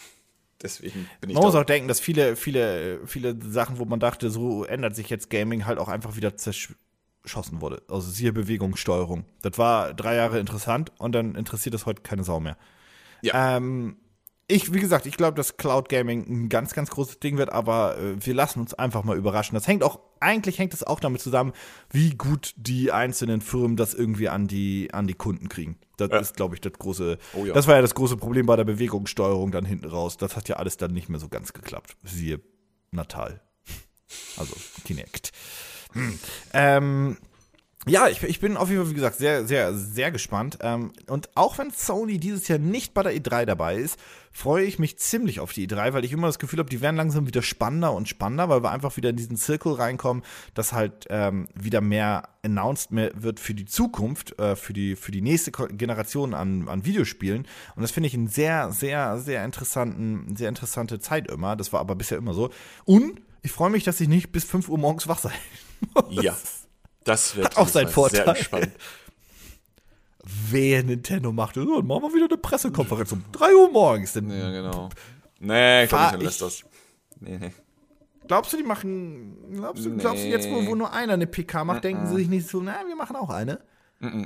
Deswegen bin ich Man muss auch denken, dass viele, viele, viele Sachen, wo man dachte, so ändert sich jetzt Gaming, halt auch einfach wieder zerschossen wurde. Also siehe Bewegungssteuerung. Das war drei Jahre interessant und dann interessiert es heute keine Sau mehr. Ja. Ähm, ich, wie gesagt, ich glaube, dass Cloud Gaming ein ganz, ganz großes Ding wird, aber äh, wir lassen uns einfach mal überraschen. Das hängt auch, eigentlich hängt es auch damit zusammen, wie gut die einzelnen Firmen das irgendwie an die, an die Kunden kriegen. Das ja. ist, glaube ich, das große, oh, ja. das war ja das große Problem bei der Bewegungssteuerung dann hinten raus. Das hat ja alles dann nicht mehr so ganz geklappt. Siehe Natal. Also Kinect. Hm. Ähm, ja, ich, ich bin auf jeden Fall, wie gesagt, sehr, sehr, sehr gespannt. Ähm, und auch wenn Sony dieses Jahr nicht bei der E3 dabei ist, freue ich mich ziemlich auf die E3, weil ich immer das Gefühl habe, die werden langsam wieder spannender und spannender, weil wir einfach wieder in diesen Zirkel reinkommen, dass halt ähm, wieder mehr announced wird für die Zukunft, äh, für, die, für die nächste Generation an, an Videospielen. Und das finde ich einen sehr, sehr, sehr interessanten, sehr interessante Zeit immer. Das war aber bisher immer so. Und ich freue mich, dass ich nicht bis 5 Uhr morgens wach sein muss. Ja. Das wird Hat auch seinen Vorteil. Sehr spannend. Wer Nintendo macht, dann machen wir wieder eine Pressekonferenz um 3 Uhr morgens. Dann ja, genau. Nee, ich glaube nicht, das. Nee, nee. Glaubst du, die machen. Glaubst du, nee. glaubst du jetzt, wo, wo, nur einer eine PK macht, mm -mm. denken sie sich nicht so, na, wir machen auch eine? Mm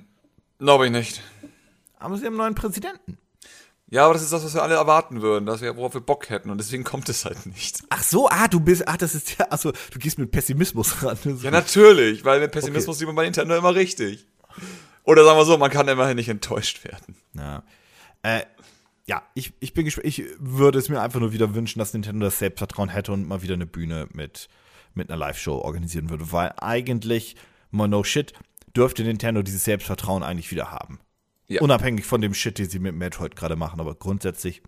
Glaube ich nicht. Aber sie haben einen neuen Präsidenten. Ja, aber das ist das, was wir alle erwarten würden, dass wir, worauf wir Bock hätten und deswegen kommt es halt nicht. Ach so, ah, du bist, ah, das ist ja, also du gehst mit Pessimismus ran. Ja, natürlich, weil mit Pessimismus okay. sieht man bei Nintendo immer richtig. Oder sagen wir so, man kann immerhin nicht enttäuscht werden. Ja. Äh, ja, ich, ich bin gespannt. Ich würde es mir einfach nur wieder wünschen, dass Nintendo das Selbstvertrauen hätte und mal wieder eine Bühne mit, mit einer Live-Show organisieren würde. Weil eigentlich, mal no shit, dürfte Nintendo dieses Selbstvertrauen eigentlich wieder haben. Ja. Unabhängig von dem Shit, den sie mit Metroid gerade machen, aber grundsätzlich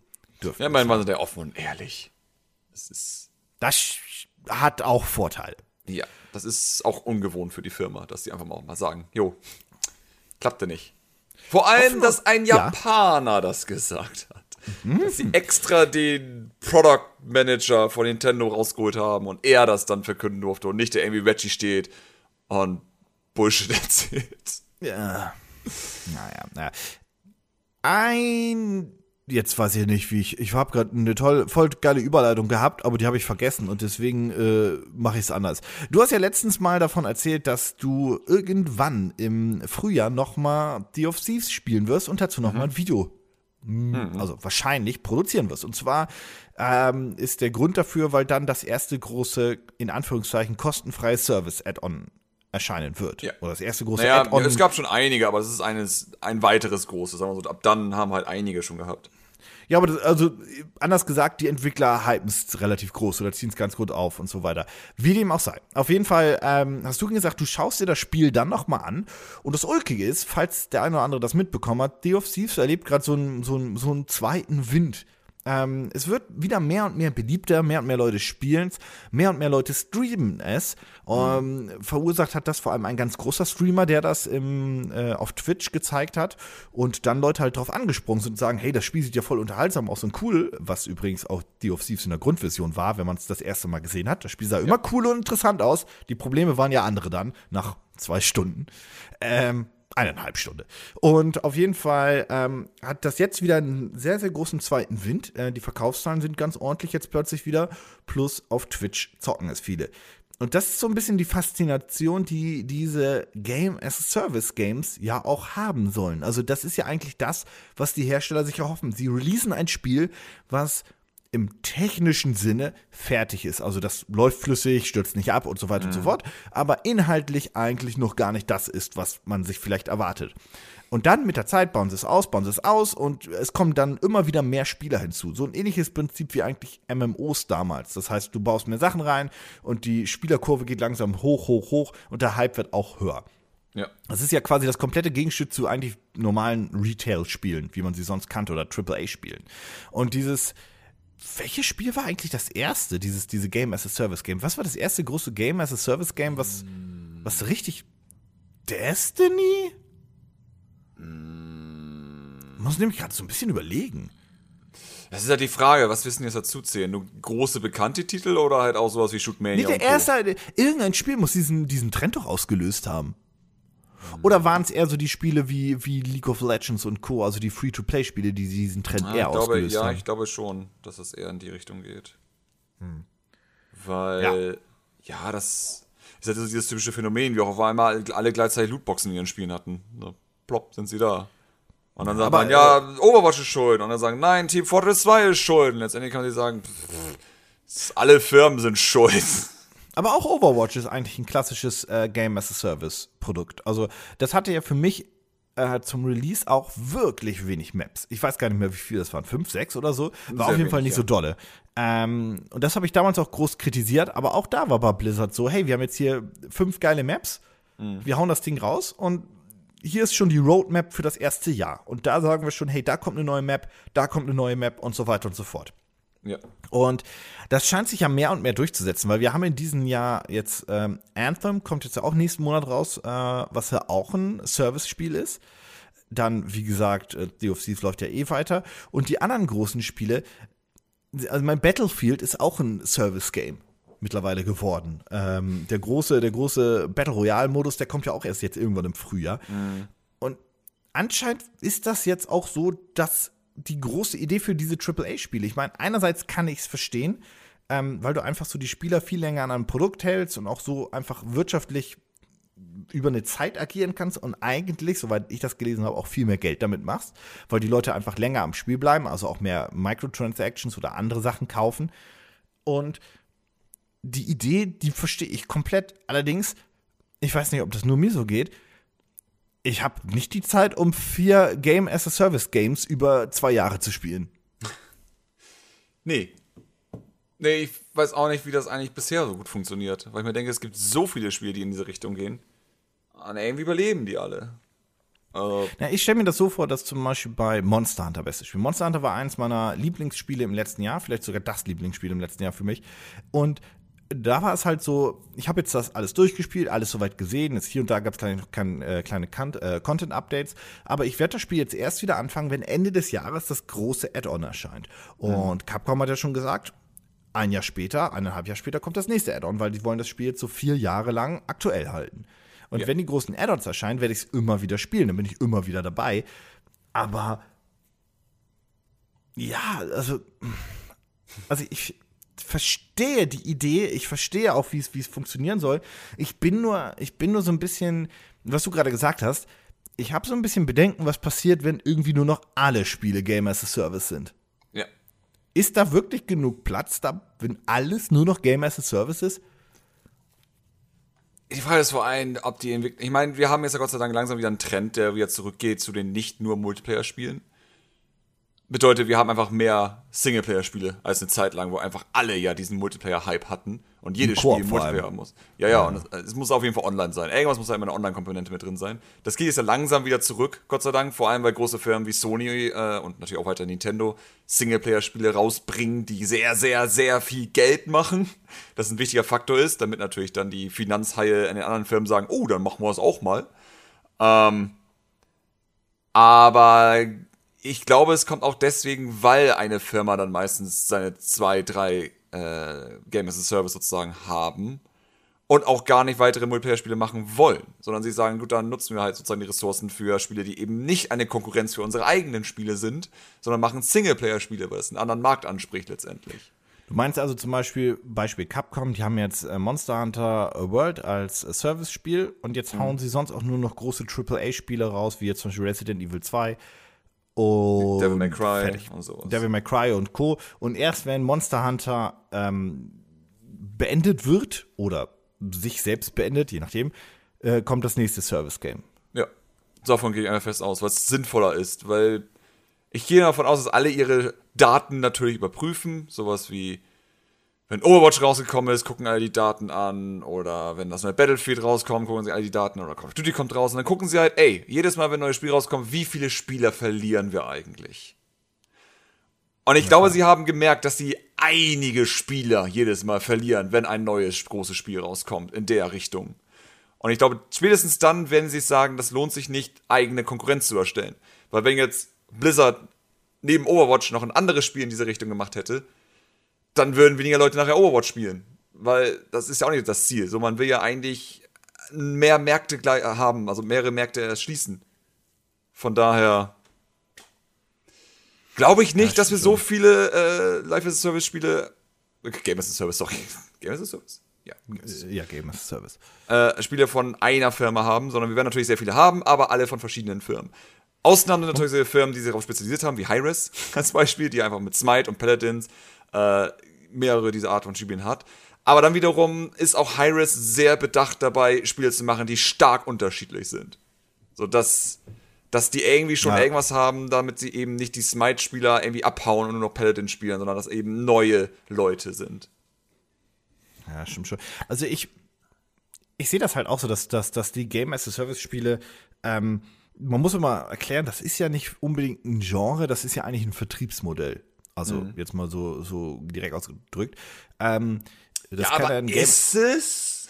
dürfen Ja, mein Mann, der offen und ehrlich. Das ist. Das hat auch Vorteile. Ja, das ist auch ungewohnt für die Firma, dass sie einfach mal, mal sagen, jo, klappte nicht. Vor allem, dass ein Japaner ja. das gesagt hat. Mhm. Dass sie extra den Product Manager von Nintendo rausgeholt haben und er das dann verkünden durfte und nicht der irgendwie Reggie steht und Bullshit erzählt. Ja. Naja, naja. Ein. Jetzt weiß ich nicht, wie ich. Ich habe gerade eine toll, voll geile Überleitung gehabt, aber die habe ich vergessen und deswegen äh, mache ich es anders. Du hast ja letztens mal davon erzählt, dass du irgendwann im Frühjahr nochmal The of Thieves spielen wirst und dazu nochmal mhm. ein Video mhm. also wahrscheinlich produzieren wirst. Und zwar ähm, ist der Grund dafür, weil dann das erste große, in Anführungszeichen, kostenfreie Service-Add-on erscheinen wird. Ja. Oder das erste große naja, Add-on. Es gab schon einige, aber das ist eines, ein weiteres großes. Sagen wir so. Ab dann haben halt einige schon gehabt. Ja, aber das, also anders gesagt, die Entwickler hypen es relativ groß oder ziehen es ganz gut auf und so weiter. Wie dem auch sei. Auf jeden Fall ähm, hast du gesagt, du schaust dir das Spiel dann nochmal an. Und das Ulkige ist, falls der eine oder andere das mitbekommen hat, The of Thieves erlebt gerade so einen so so einen zweiten Wind Ähm, es wird wieder mehr und mehr beliebter, mehr und mehr Leute spielen es, mehr und mehr Leute streamen es. Ähm, verursacht hat das vor allem ein ganz großer Streamer, der das im, äh, auf Twitch gezeigt hat und dann Leute halt drauf angesprungen sind und sagen, hey, das Spiel sieht ja voll unterhaltsam aus und cool, was übrigens auch die of Thieves in der Grundversion war, wenn man es das erste Mal gesehen hat. Das Spiel sah ja. immer cool und interessant aus. Die Probleme waren ja andere dann, nach zwei Stunden. Ähm, eineinhalb Stunde. Und auf jeden Fall ähm, hat das jetzt wieder einen sehr, sehr großen zweiten Wind. Äh, die Verkaufszahlen sind ganz ordentlich jetzt plötzlich wieder. Plus auf Twitch zocken es viele. Und das ist so ein bisschen die Faszination, die diese Game as Service Games ja auch haben sollen. Also das ist ja eigentlich das, was die Hersteller sich erhoffen. Sie releasen ein Spiel, was im technischen Sinne fertig ist. Also das läuft flüssig, stürzt nicht ab und so weiter mhm. und so mhm. fort, aber inhaltlich eigentlich noch gar nicht das ist, was man sich vielleicht erwartet. Und dann mit der Zeit bauen sie es aus, bauen sie es aus und es kommen dann immer wieder mehr Spieler hinzu. So ein ähnliches Prinzip wie eigentlich MMOs damals. Das heißt, du baust mehr Sachen rein und die Spielerkurve geht langsam hoch, hoch, hoch und der Hype wird auch höher. Ja. Das ist ja quasi das komplette Gegenstück zu eigentlich normalen Retail-Spielen, wie man sie sonst kannte, oder AAA-Spielen. Und dieses, welches Spiel war eigentlich das erste, dieses diese Game as a Service Game? Was war das erste große Game as a Service Game, was, was richtig Destiny? Muss nämlich gerade so ein bisschen überlegen. Das ist ja halt die Frage, was wissen jetzt dazu zählen? Nur große bekannte Titel oder halt auch sowas wie Shootmania? Nee, der erste, irgendein Spiel muss diesen, diesen Trend doch ausgelöst haben. Oder waren es eher so die Spiele wie, wie League of Legends und Co., also die Free-to-Play-Spiele, die diesen Trend ja, eher glaube, ausgelöst ja, haben? Ja, ich glaube schon, dass es eher in die Richtung geht. Hm. Weil, ja. ja, das ist halt so dieses typische Phänomen, wie auch auf einmal alle gleichzeitig Lootboxen in ihren Spielen hatten. So, plopp, sind sie da. Und dann sagt Aber, man, ja, äh, Overwatch ist schuld. Und dann sagen, nein, Team Fortress 2 ist schuld. Und letztendlich kann man sich sagen, pff, alle Firmen sind schuld. Aber auch Overwatch ist eigentlich ein klassisches äh, Game as a Service Produkt. Also, das hatte ja für mich äh, zum Release auch wirklich wenig Maps. Ich weiß gar nicht mehr, wie viel das waren. Fünf, sechs oder so. War Sehr auf jeden wenig, Fall nicht ja. so dolle. Ähm, und das habe ich damals auch groß kritisiert. Aber auch da war bei Blizzard so: hey, wir haben jetzt hier fünf geile Maps. Mhm. Wir hauen das Ding raus und hier ist schon die Roadmap für das erste Jahr. Und da sagen wir schon, hey, da kommt eine neue Map, da kommt eine neue Map und so weiter und so fort. Ja. Und das scheint sich ja mehr und mehr durchzusetzen, weil wir haben in diesem Jahr jetzt ähm, Anthem, kommt jetzt ja auch nächsten Monat raus, äh, was ja auch ein Service-Spiel ist. Dann, wie gesagt, äh, The of Thieves läuft ja eh weiter. Und die anderen großen Spiele, also mein Battlefield ist auch ein Service-Game mittlerweile geworden. Ähm, der große, der große Battle Royale-Modus, der kommt ja auch erst jetzt irgendwann im Frühjahr. Mhm. Und anscheinend ist das jetzt auch so, dass die große Idee für diese AAA-Spiele. Ich meine, einerseits kann ich es verstehen, ähm, weil du einfach so die Spieler viel länger an einem Produkt hältst und auch so einfach wirtschaftlich über eine Zeit agieren kannst und eigentlich, soweit ich das gelesen habe, auch viel mehr Geld damit machst, weil die Leute einfach länger am Spiel bleiben, also auch mehr Microtransactions oder andere Sachen kaufen. Und die Idee, die verstehe ich komplett. Allerdings, ich weiß nicht, ob das nur mir so geht, ich habe nicht die Zeit, um vier Game as a Service Games über zwei Jahre zu spielen. Nee. Nee, ich weiß auch nicht, wie das eigentlich bisher so gut funktioniert. Weil ich mir denke, es gibt so viele Spiele, die in diese Richtung gehen. Und irgendwie überleben die alle. Uh. Ja, ich stelle mir das so vor, dass zum Beispiel bei Monster Hunter bestes Spiel. Monster Hunter war eins meiner Lieblingsspiele im letzten Jahr, vielleicht sogar das Lieblingsspiel im letzten Jahr für mich. Und da war es halt so, ich habe jetzt das alles durchgespielt, alles soweit gesehen. Jetzt hier und da gab es kleine, kleine, äh, kleine äh, Content-Updates. Aber ich werde das Spiel jetzt erst wieder anfangen, wenn Ende des Jahres das große Add-on erscheint. Und mhm. Capcom hat ja schon gesagt, ein Jahr später, eineinhalb Jahr später kommt das nächste Add-on, weil die wollen das Spiel jetzt so vier Jahre lang aktuell halten. Und ja. wenn die großen Add-ons erscheinen, werde ich es immer wieder spielen, dann bin ich immer wieder dabei. Aber ja, also also ich, verstehe die Idee, ich verstehe auch, wie es, wie es funktionieren soll. Ich bin nur, ich bin nur so ein bisschen, was du gerade gesagt hast, ich habe so ein bisschen Bedenken, was passiert, wenn irgendwie nur noch alle Spiele Game as a Service sind. Ja. Ist da wirklich genug Platz, da, wenn alles nur noch Game as a Service ist? Die Frage ist vor allem, ob die Entwicklung. Ich meine, wir haben jetzt ja Gott sei Dank langsam wieder einen Trend, der wieder zurückgeht zu den nicht nur Multiplayer-Spielen bedeutet, wir haben einfach mehr Singleplayer-Spiele als eine Zeit lang, wo einfach alle ja diesen Multiplayer-Hype hatten und jedes Spiel Multiplayer muss. Ja, ja, und es, es, muss auf jeden Fall online sein. Irgendwas muss da immer eine Online-Komponente mit drin sein. Das geht jetzt ja langsam wieder zurück, Gott sei Dank, vor allem weil große Firmen wie Sony äh, und natürlich auch weiter Nintendo Singleplayer-Spiele rausbringen, die sehr, sehr, sehr viel Geld machen. Das ein wichtiger Faktor ist, damit natürlich dann die Finanzhaie in den anderen Firmen sagen, oh, dann machen wir es auch mal. Ähm, aber ich glaube, es kommt auch deswegen, weil eine Firma dann meistens seine zwei, drei äh, Game as a Service sozusagen haben und auch gar nicht weitere Multiplayer-Spiele machen wollen, sondern sie sagen, gut, dann nutzen wir halt sozusagen die Ressourcen für Spiele, die eben nicht eine Konkurrenz für unsere eigenen Spiele sind, sondern machen Singleplayer-Spiele, weil es einen anderen Markt anspricht letztendlich. Du meinst also zum Beispiel, Beispiel Capcom, die haben jetzt äh, Monster Hunter World als äh, Service-Spiel und jetzt hauen mhm. sie sonst auch nur noch große AAA-Spiele raus, wie jetzt zum Beispiel Resident Evil 2 und Devil May Cry fertig. und so. Devil May Cry und Co. Und erst wenn Monster Hunter ähm, beendet wird oder sich selbst beendet, je nachdem, äh, kommt das nächste Service-Game. Ja, davon gehe ich einfach fest aus, was sinnvoller ist, weil ich gehe davon aus, dass alle ihre Daten natürlich überprüfen, sowas wie wenn Overwatch rausgekommen ist, gucken alle die Daten an. Oder wenn das neue Battlefield rauskommt, gucken sie alle die Daten. Oder Call of Duty kommt raus. Und dann gucken sie halt, ey, jedes Mal, wenn ein neues Spiel rauskommt, wie viele Spieler verlieren wir eigentlich? Und ich ja. glaube, sie haben gemerkt, dass sie einige Spieler jedes Mal verlieren, wenn ein neues großes Spiel rauskommt in der Richtung. Und ich glaube, spätestens dann werden sie sagen, das lohnt sich nicht, eigene Konkurrenz zu erstellen. Weil wenn jetzt Blizzard neben Overwatch noch ein anderes Spiel in diese Richtung gemacht hätte, dann würden weniger Leute nachher Overwatch spielen. Weil das ist ja auch nicht das Ziel. So, man will ja eigentlich mehr Märkte haben, also mehrere Märkte erschließen. Von daher glaube ich nicht, ja, dass wir so viele äh, Life as a Service Spiele, Game as a Service, sorry, Game as a Service? Ja, ja Game as a Service. Äh, Spiele von einer Firma haben, sondern wir werden natürlich sehr viele haben, aber alle von verschiedenen Firmen. Ausnahmen sind natürlich Firmen, die sich darauf spezialisiert haben, wie Hi-Res als Beispiel, die einfach mit Smite und Paladins äh, mehrere dieser Art von Spielen hat. Aber dann wiederum ist auch Hi-Res sehr bedacht dabei, Spiele zu machen, die stark unterschiedlich sind. So dass, dass die irgendwie schon ja. irgendwas haben, damit sie eben nicht die Smite-Spieler irgendwie abhauen und nur noch Paladin spielen, sondern dass eben neue Leute sind. Ja, stimmt schon. Also ich, ich sehe das halt auch so, dass, dass, dass die Game as a Service-Spiele, ähm, man muss immer erklären, das ist ja nicht unbedingt ein Genre, das ist ja eigentlich ein Vertriebsmodell. Also mhm. jetzt mal so, so direkt ausgedrückt. Ähm, das ja, aber ist es?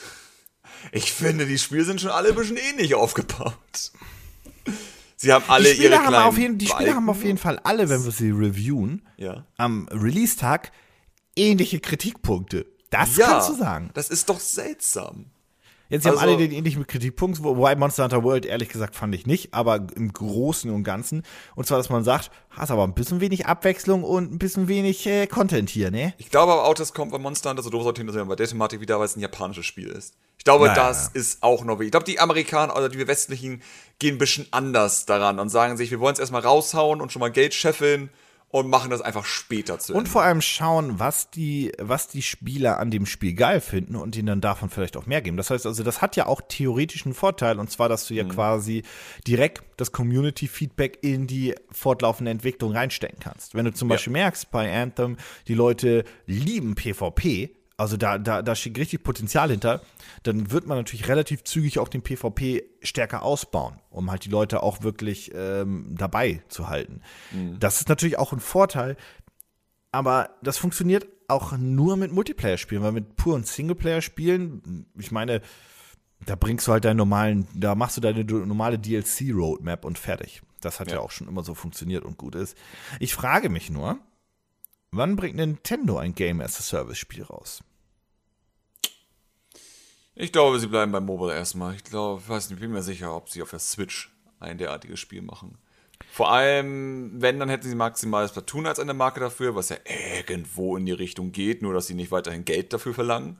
Ich finde, die Spiele sind schon alle ein bisschen ähnlich aufgebaut. Sie haben alle die Spiele ihre haben auf jeden, Die Spiele haben auf jeden Fall alle, wenn wir sie reviewen, ja. am Release-Tag ähnliche Kritikpunkte. Das ja, kannst du sagen. Das ist doch seltsam. Jetzt, also, haben alle den ähnlichen Kritikpunkt, wobei Monster Hunter World ehrlich gesagt fand ich nicht, aber im Großen und Ganzen. Und zwar, dass man sagt, hast aber ein bisschen wenig Abwechslung und ein bisschen wenig äh, Content hier, ne? Ich glaube aber auch, das kommt bei Monster Hunter so doof sortieren, dass wir bei der Thematik wieder, weil es ein japanisches Spiel ist. Ich glaube, naja. das ist auch noch wichtig. Ich glaube, die Amerikaner oder die Westlichen gehen ein bisschen anders daran und sagen sich, wir wollen es erstmal raushauen und schon mal Geld scheffeln und machen das einfach später zu. Ende. Und vor allem schauen, was die, was die Spieler an dem Spiel geil finden und ihnen dann davon vielleicht auch mehr geben. Das heißt also, das hat ja auch theoretisch einen Vorteil und zwar, dass du ja mhm. quasi direkt das Community-Feedback in die fortlaufende Entwicklung reinstecken kannst. Wenn du zum Beispiel merkst, bei Anthem, die Leute lieben PvP, also da, da, da steht richtig Potenzial hinter. Dann wird man natürlich relativ zügig auch den PvP stärker ausbauen, um halt die Leute auch wirklich ähm, dabei zu halten. Mhm. Das ist natürlich auch ein Vorteil, aber das funktioniert auch nur mit Multiplayer-Spielen, weil mit puren Singleplayer-Spielen, ich meine, da bringst du halt deinen normalen, da machst du deine normale DLC-Roadmap und fertig. Das hat ja. ja auch schon immer so funktioniert und gut ist. Ich frage mich nur, Wann bringt Nintendo ein Game as a Service Spiel raus? Ich glaube, sie bleiben beim Mobile erstmal. Ich glaube, ich weiß nicht, bin mir sicher, ob sie auf der Switch ein derartiges Spiel machen. Vor allem, wenn, dann hätten sie maximal Splatoon als eine Marke dafür, was ja irgendwo in die Richtung geht, nur dass sie nicht weiterhin Geld dafür verlangen.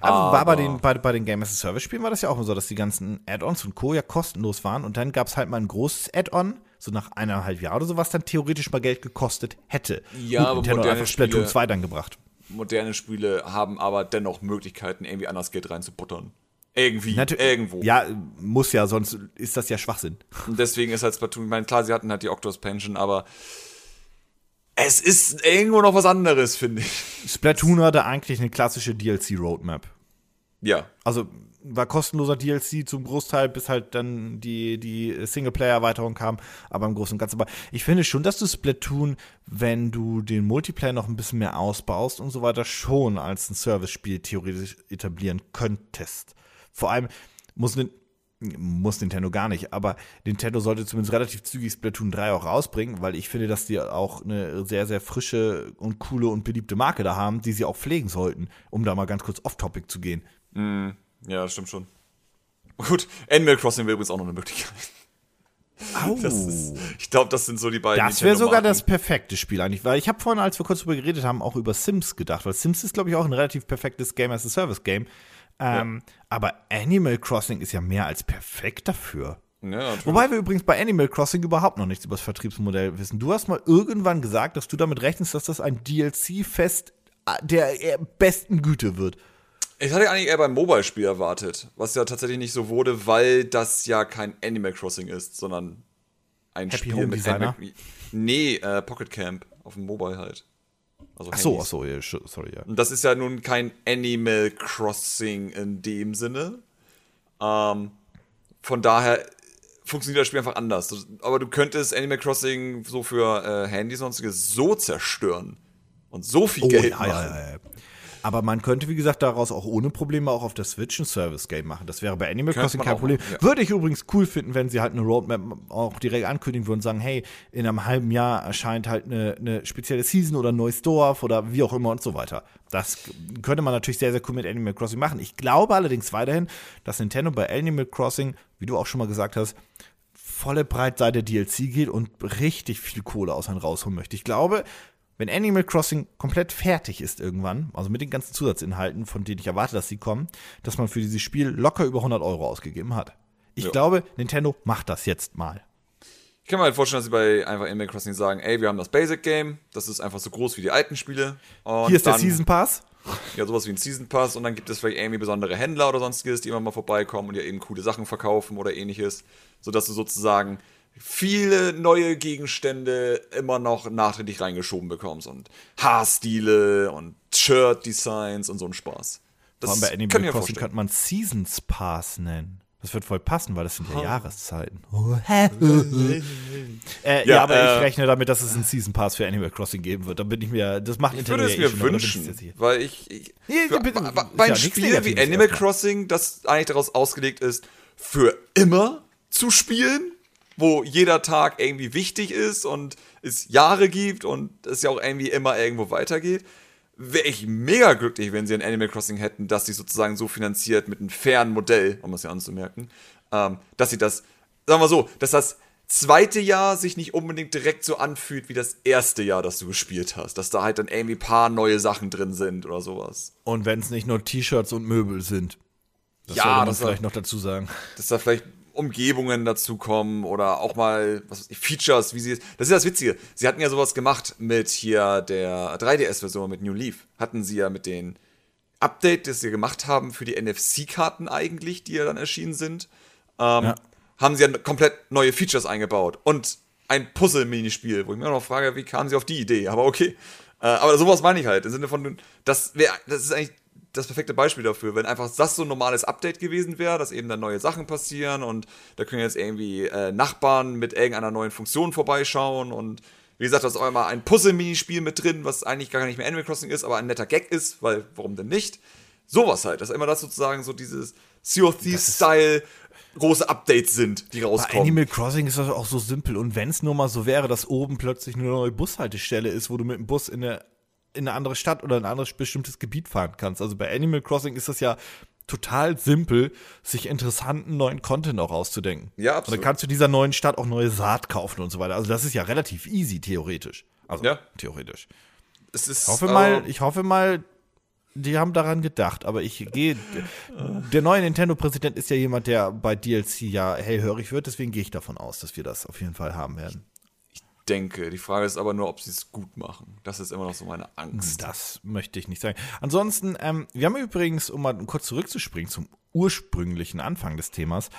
Aber, war bei den, bei, bei den Game as a Service Spielen war das ja auch so, dass die ganzen Add-ons und Co. ja kostenlos waren und dann gab es halt mal ein großes Add-on, so nach eineinhalb Jahren oder so, was dann theoretisch mal Geld gekostet hätte. Ja, Gut, aber Nintendo hat einfach Splatoon 2 dann gebracht. Moderne Spiele haben aber dennoch Möglichkeiten, irgendwie anders Geld reinzubuttern. Irgendwie, Natu- irgendwo. Ja, muss ja, sonst ist das ja Schwachsinn. Und deswegen ist halt Splatoon, ich meine, klar, sie hatten halt die Octos Pension, aber es ist irgendwo noch was anderes, finde ich. Splatoon hatte eigentlich eine klassische DLC-Roadmap. Ja. Also war kostenloser DLC zum Großteil, bis halt dann die, die Singleplayer-Erweiterung kam, aber im Großen und Ganzen. Aber ich finde schon, dass du Splatoon, wenn du den Multiplayer noch ein bisschen mehr ausbaust und so weiter, schon als ein Service-Spiel theoretisch etablieren könntest. Vor allem muss, muss Nintendo gar nicht, aber Nintendo sollte zumindest relativ zügig Splatoon 3 auch rausbringen, weil ich finde, dass die auch eine sehr, sehr frische und coole und beliebte Marke da haben, die sie auch pflegen sollten, um da mal ganz kurz off-topic zu gehen. Ja, das stimmt schon. Gut, Animal Crossing wäre übrigens auch noch eine Möglichkeit. Das ist, ich glaube, das sind so die beiden. Das wäre sogar das perfekte Spiel eigentlich, weil ich habe vorhin, als wir kurz drüber geredet haben, auch über Sims gedacht, weil Sims ist, glaube ich, auch ein relativ perfektes Game as a Service Game. Ähm, Aber Animal Crossing ist ja mehr als perfekt dafür. Ja. Wobei wir übrigens bei Animal Crossing überhaupt noch nichts über das Vertriebsmodell wissen. Du hast mal irgendwann gesagt, dass du damit rechnest, dass das ein DLC-Fest der eher besten Güte wird. Ich hatte eigentlich eher beim Mobile-Spiel erwartet, was ja tatsächlich nicht so wurde, weil das ja kein Animal Crossing ist, sondern ein Happy Spiel Home mit Designer? Animal Nee, äh, Pocket Camp auf dem Mobile halt. Also Ach so, ach so, ja, sch- sorry, ja. Und das ist ja nun kein Animal Crossing in dem Sinne. Ähm, von daher funktioniert das Spiel einfach anders. Aber du könntest Animal Crossing so für äh, Handys und sonstiges so zerstören und so viel Oh, Geld ja, machen. ja, ja. Aber man könnte, wie gesagt, daraus auch ohne Probleme auch auf der Switch ein Service-Game machen. Das wäre bei Animal Crossing kein Problem. machen, ja. Würde ich übrigens cool finden, wenn sie halt eine Roadmap auch direkt ankündigen würden und sagen, hey, in einem halben Jahr erscheint halt eine, eine spezielle Season oder ein neues Dorf oder wie auch immer und so weiter. Das könnte man natürlich sehr, sehr cool mit Animal Crossing machen. Ich glaube allerdings weiterhin, dass Nintendo bei Animal Crossing, wie du auch schon mal gesagt hast, volle Breitseite DLC geht und richtig viel Kohle aus einem rausholen möchte. Ich glaube, wenn Animal Crossing komplett fertig ist irgendwann, also mit den ganzen Zusatzinhalten, von denen ich erwarte, dass sie kommen, dass man für dieses Spiel locker über 100 Euro ausgegeben hat. Ich Ja. glaube, Nintendo macht das jetzt mal. Ich kann mir halt vorstellen, dass sie bei einfach Animal Crossing sagen, ey, wir haben das Basic Game, das ist einfach so groß wie die alten Spiele. Hier ist der Season Pass. Ja, sowas wie ein Season Pass und dann gibt es vielleicht irgendwie besondere Händler oder sonstiges, die immer mal vorbeikommen und ja eben coole Sachen verkaufen oder ähnliches, sodass du sozusagen viele neue Gegenstände immer noch nachträglich reingeschoben bekommst und Haarstile und Shirt-Designs und so ein Spaß. Das Vor allem bei Animal Crossing vorstellen. könnte man Seasons Pass nennen. Das wird voll passen, weil das sind ja Jahreszeiten. äh, ja, Ja, aber äh, ich rechne damit, dass es einen Season Pass für Animal Crossing geben wird. Da bin ich mir, das macht Ich würde es ja eh mir schon, aber da bin ich wünschen, weil ich, ich Ja, für, bitte, bei, bei ja ein nichts Spiel wie Animal. Crossing, das eigentlich daraus ausgelegt ist, für immer zu spielen, wo jeder Tag irgendwie wichtig ist und es Jahre gibt und es ja auch irgendwie immer irgendwo weitergeht, wäre ich mega glücklich, wenn sie ein Animal Crossing hätten, das sich sozusagen so finanziert mit einem fairen Modell, um es ja anzumerken, ähm, dass sie das, sagen wir so, dass das zweite Jahr sich nicht unbedingt direkt so anfühlt wie das erste Jahr, das du gespielt hast. Dass da halt dann irgendwie ein paar neue Sachen drin sind oder sowas. Und wenn es nicht nur T-Shirts und Möbel sind. Das Ja, sollte man das vielleicht noch dazu sagen. Dass da vielleicht Umgebungen dazukommen oder auch mal was ich, Features, wie sie Das ist das Witzige. Sie hatten ja sowas gemacht mit hier der 3DS-Version mit New Leaf. Hatten sie ja mit den Update, das sie gemacht haben für die NFC-Karten eigentlich, die ja dann erschienen sind, ähm, Ja. haben sie ja komplett neue Features eingebaut. Und ein Puzzle-Minispiel, wo ich mir auch noch frage, wie kamen sie auf die Idee? Aber okay. Äh, aber sowas meine ich halt. Im Sinne von, das, wär, das ist eigentlich das perfekte Beispiel dafür, wenn einfach das so ein normales Update gewesen wäre, dass eben dann neue Sachen passieren und da können jetzt irgendwie äh, Nachbarn mit irgendeiner neuen Funktion vorbeischauen und wie gesagt, da ist auch immer ein Puzzle-Minispiel mit drin, was eigentlich gar nicht mehr Animal Crossing ist, aber ein netter Gag ist, weil warum denn nicht? Sowas halt, dass immer das sozusagen so dieses Sea of Thieves-Style große Updates sind, die Bei rauskommen. Animal Crossing ist das auch so simpel. Und wenn es nur mal so wäre, dass oben plötzlich eine neue Bushaltestelle ist, wo du mit dem Bus in eine, in eine andere Stadt oder in ein anderes bestimmtes Gebiet fahren kannst. Also bei Animal Crossing ist das ja total simpel, sich interessanten neuen Content auch auszudenken. Ja, Und absolut. dann kannst du dieser neuen Stadt auch neue Saat kaufen und so weiter. Also das ist ja relativ easy, theoretisch. Also Ja. theoretisch. es ist, Ich hoffe mal, äh, ich hoffe mal, die haben daran gedacht, aber ich gehe. Der neue Nintendo-Präsident ist ja jemand, der bei DLC ja hellhörig wird, deswegen gehe ich davon aus, dass wir das auf jeden Fall haben werden. Denke. Die Frage ist aber nur, ob sie es gut machen. Das ist immer noch so meine Angst. Das möchte ich nicht sagen. Ansonsten, ähm, wir haben übrigens, um mal kurz zurückzuspringen zum ursprünglichen Anfang des Themas,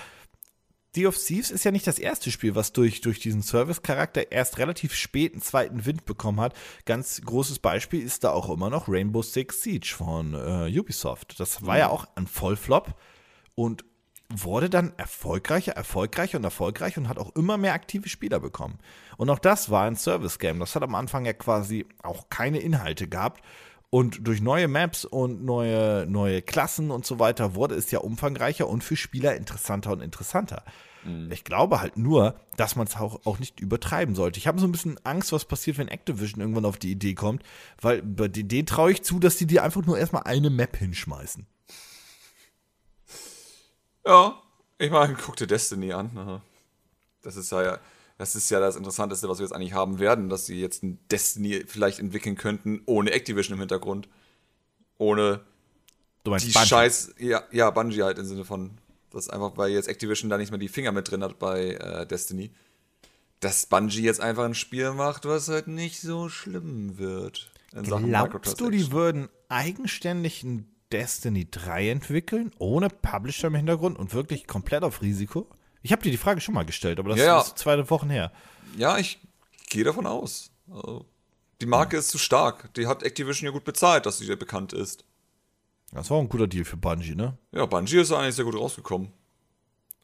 Sea of Thieves ist ja nicht das erste Spiel, was durch, durch diesen Service-Charakter erst relativ spät einen zweiten Wind bekommen hat. Ganz großes Beispiel ist da auch immer noch Rainbow Six Siege von äh, Ubisoft. Das war mhm. ja auch ein Vollflop und wurde dann erfolgreicher, erfolgreicher und erfolgreicher und hat auch immer mehr aktive Spieler bekommen. Und auch das war ein Service-Game. Das hat am Anfang ja quasi auch keine Inhalte gehabt. Und durch neue Maps und neue, neue Klassen und so weiter wurde es ja umfangreicher und für Spieler interessanter und interessanter. Mhm. Ich glaube halt nur, dass man es auch, auch nicht übertreiben sollte. Ich habe so ein bisschen Angst, was passiert, wenn Activision irgendwann auf die Idee kommt, weil bei denen traue ich zu, dass die dir einfach nur erstmal eine Map hinschmeißen. Ja, ich meine, guck dir Destiny an. Das ist ja das ist ja das Interessanteste, was wir jetzt eigentlich haben werden, dass sie jetzt ein Destiny vielleicht entwickeln könnten, ohne Activision im Hintergrund. Ohne du meinst die Bungie. Scheiß. Ja, ja, Bungie halt im Sinne von. Das einfach, weil jetzt Activision da nicht mehr die Finger mit drin hat bei äh, Destiny. Dass Bungie jetzt einfach ein Spiel macht, was halt nicht so schlimm wird. Glaubst du, die würden eigenständig ein Destiny 3 entwickeln, ohne Publisher im Hintergrund und wirklich komplett auf Risiko? Ich habe dir die Frage schon mal gestellt, aber das ja, ist zwei Wochen her. Ja, ich gehe davon aus. Also, die Marke hm. ist zu stark. Die hat Activision ja gut bezahlt, dass sie dir bekannt ist. Das war auch ein guter Deal für Bungie, ne? Ja, Bungie ist eigentlich sehr gut rausgekommen.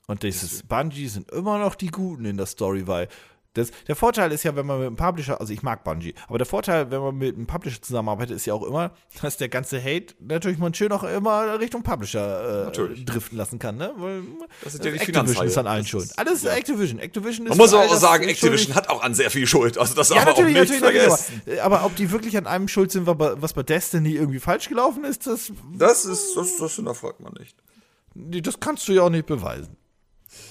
Und dieses Bungie sind immer noch die Guten in der Story, weil das, der Vorteil ist ja, wenn man mit einem Publisher, also ich mag Bungie, aber der Vorteil, wenn man mit einem Publisher zusammenarbeitet, ist ja auch immer, dass der ganze Hate natürlich man schön auch immer Richtung Publisher äh, driften lassen kann, ne? Weil das ist ja die Activision ist an allen schuld. Alles ja. Activision. Activision ist Man muss auch sagen, Activision hat auch an sehr viel Schuld. Also das ja, aber natürlich, auch nicht natürlich, vergessen. Aber, aber, ob die wirklich an einem schuld sind, was bei Destiny irgendwie falsch gelaufen ist, das. Das ist, das, das hinterfragt man nicht. Das kannst du ja auch nicht beweisen.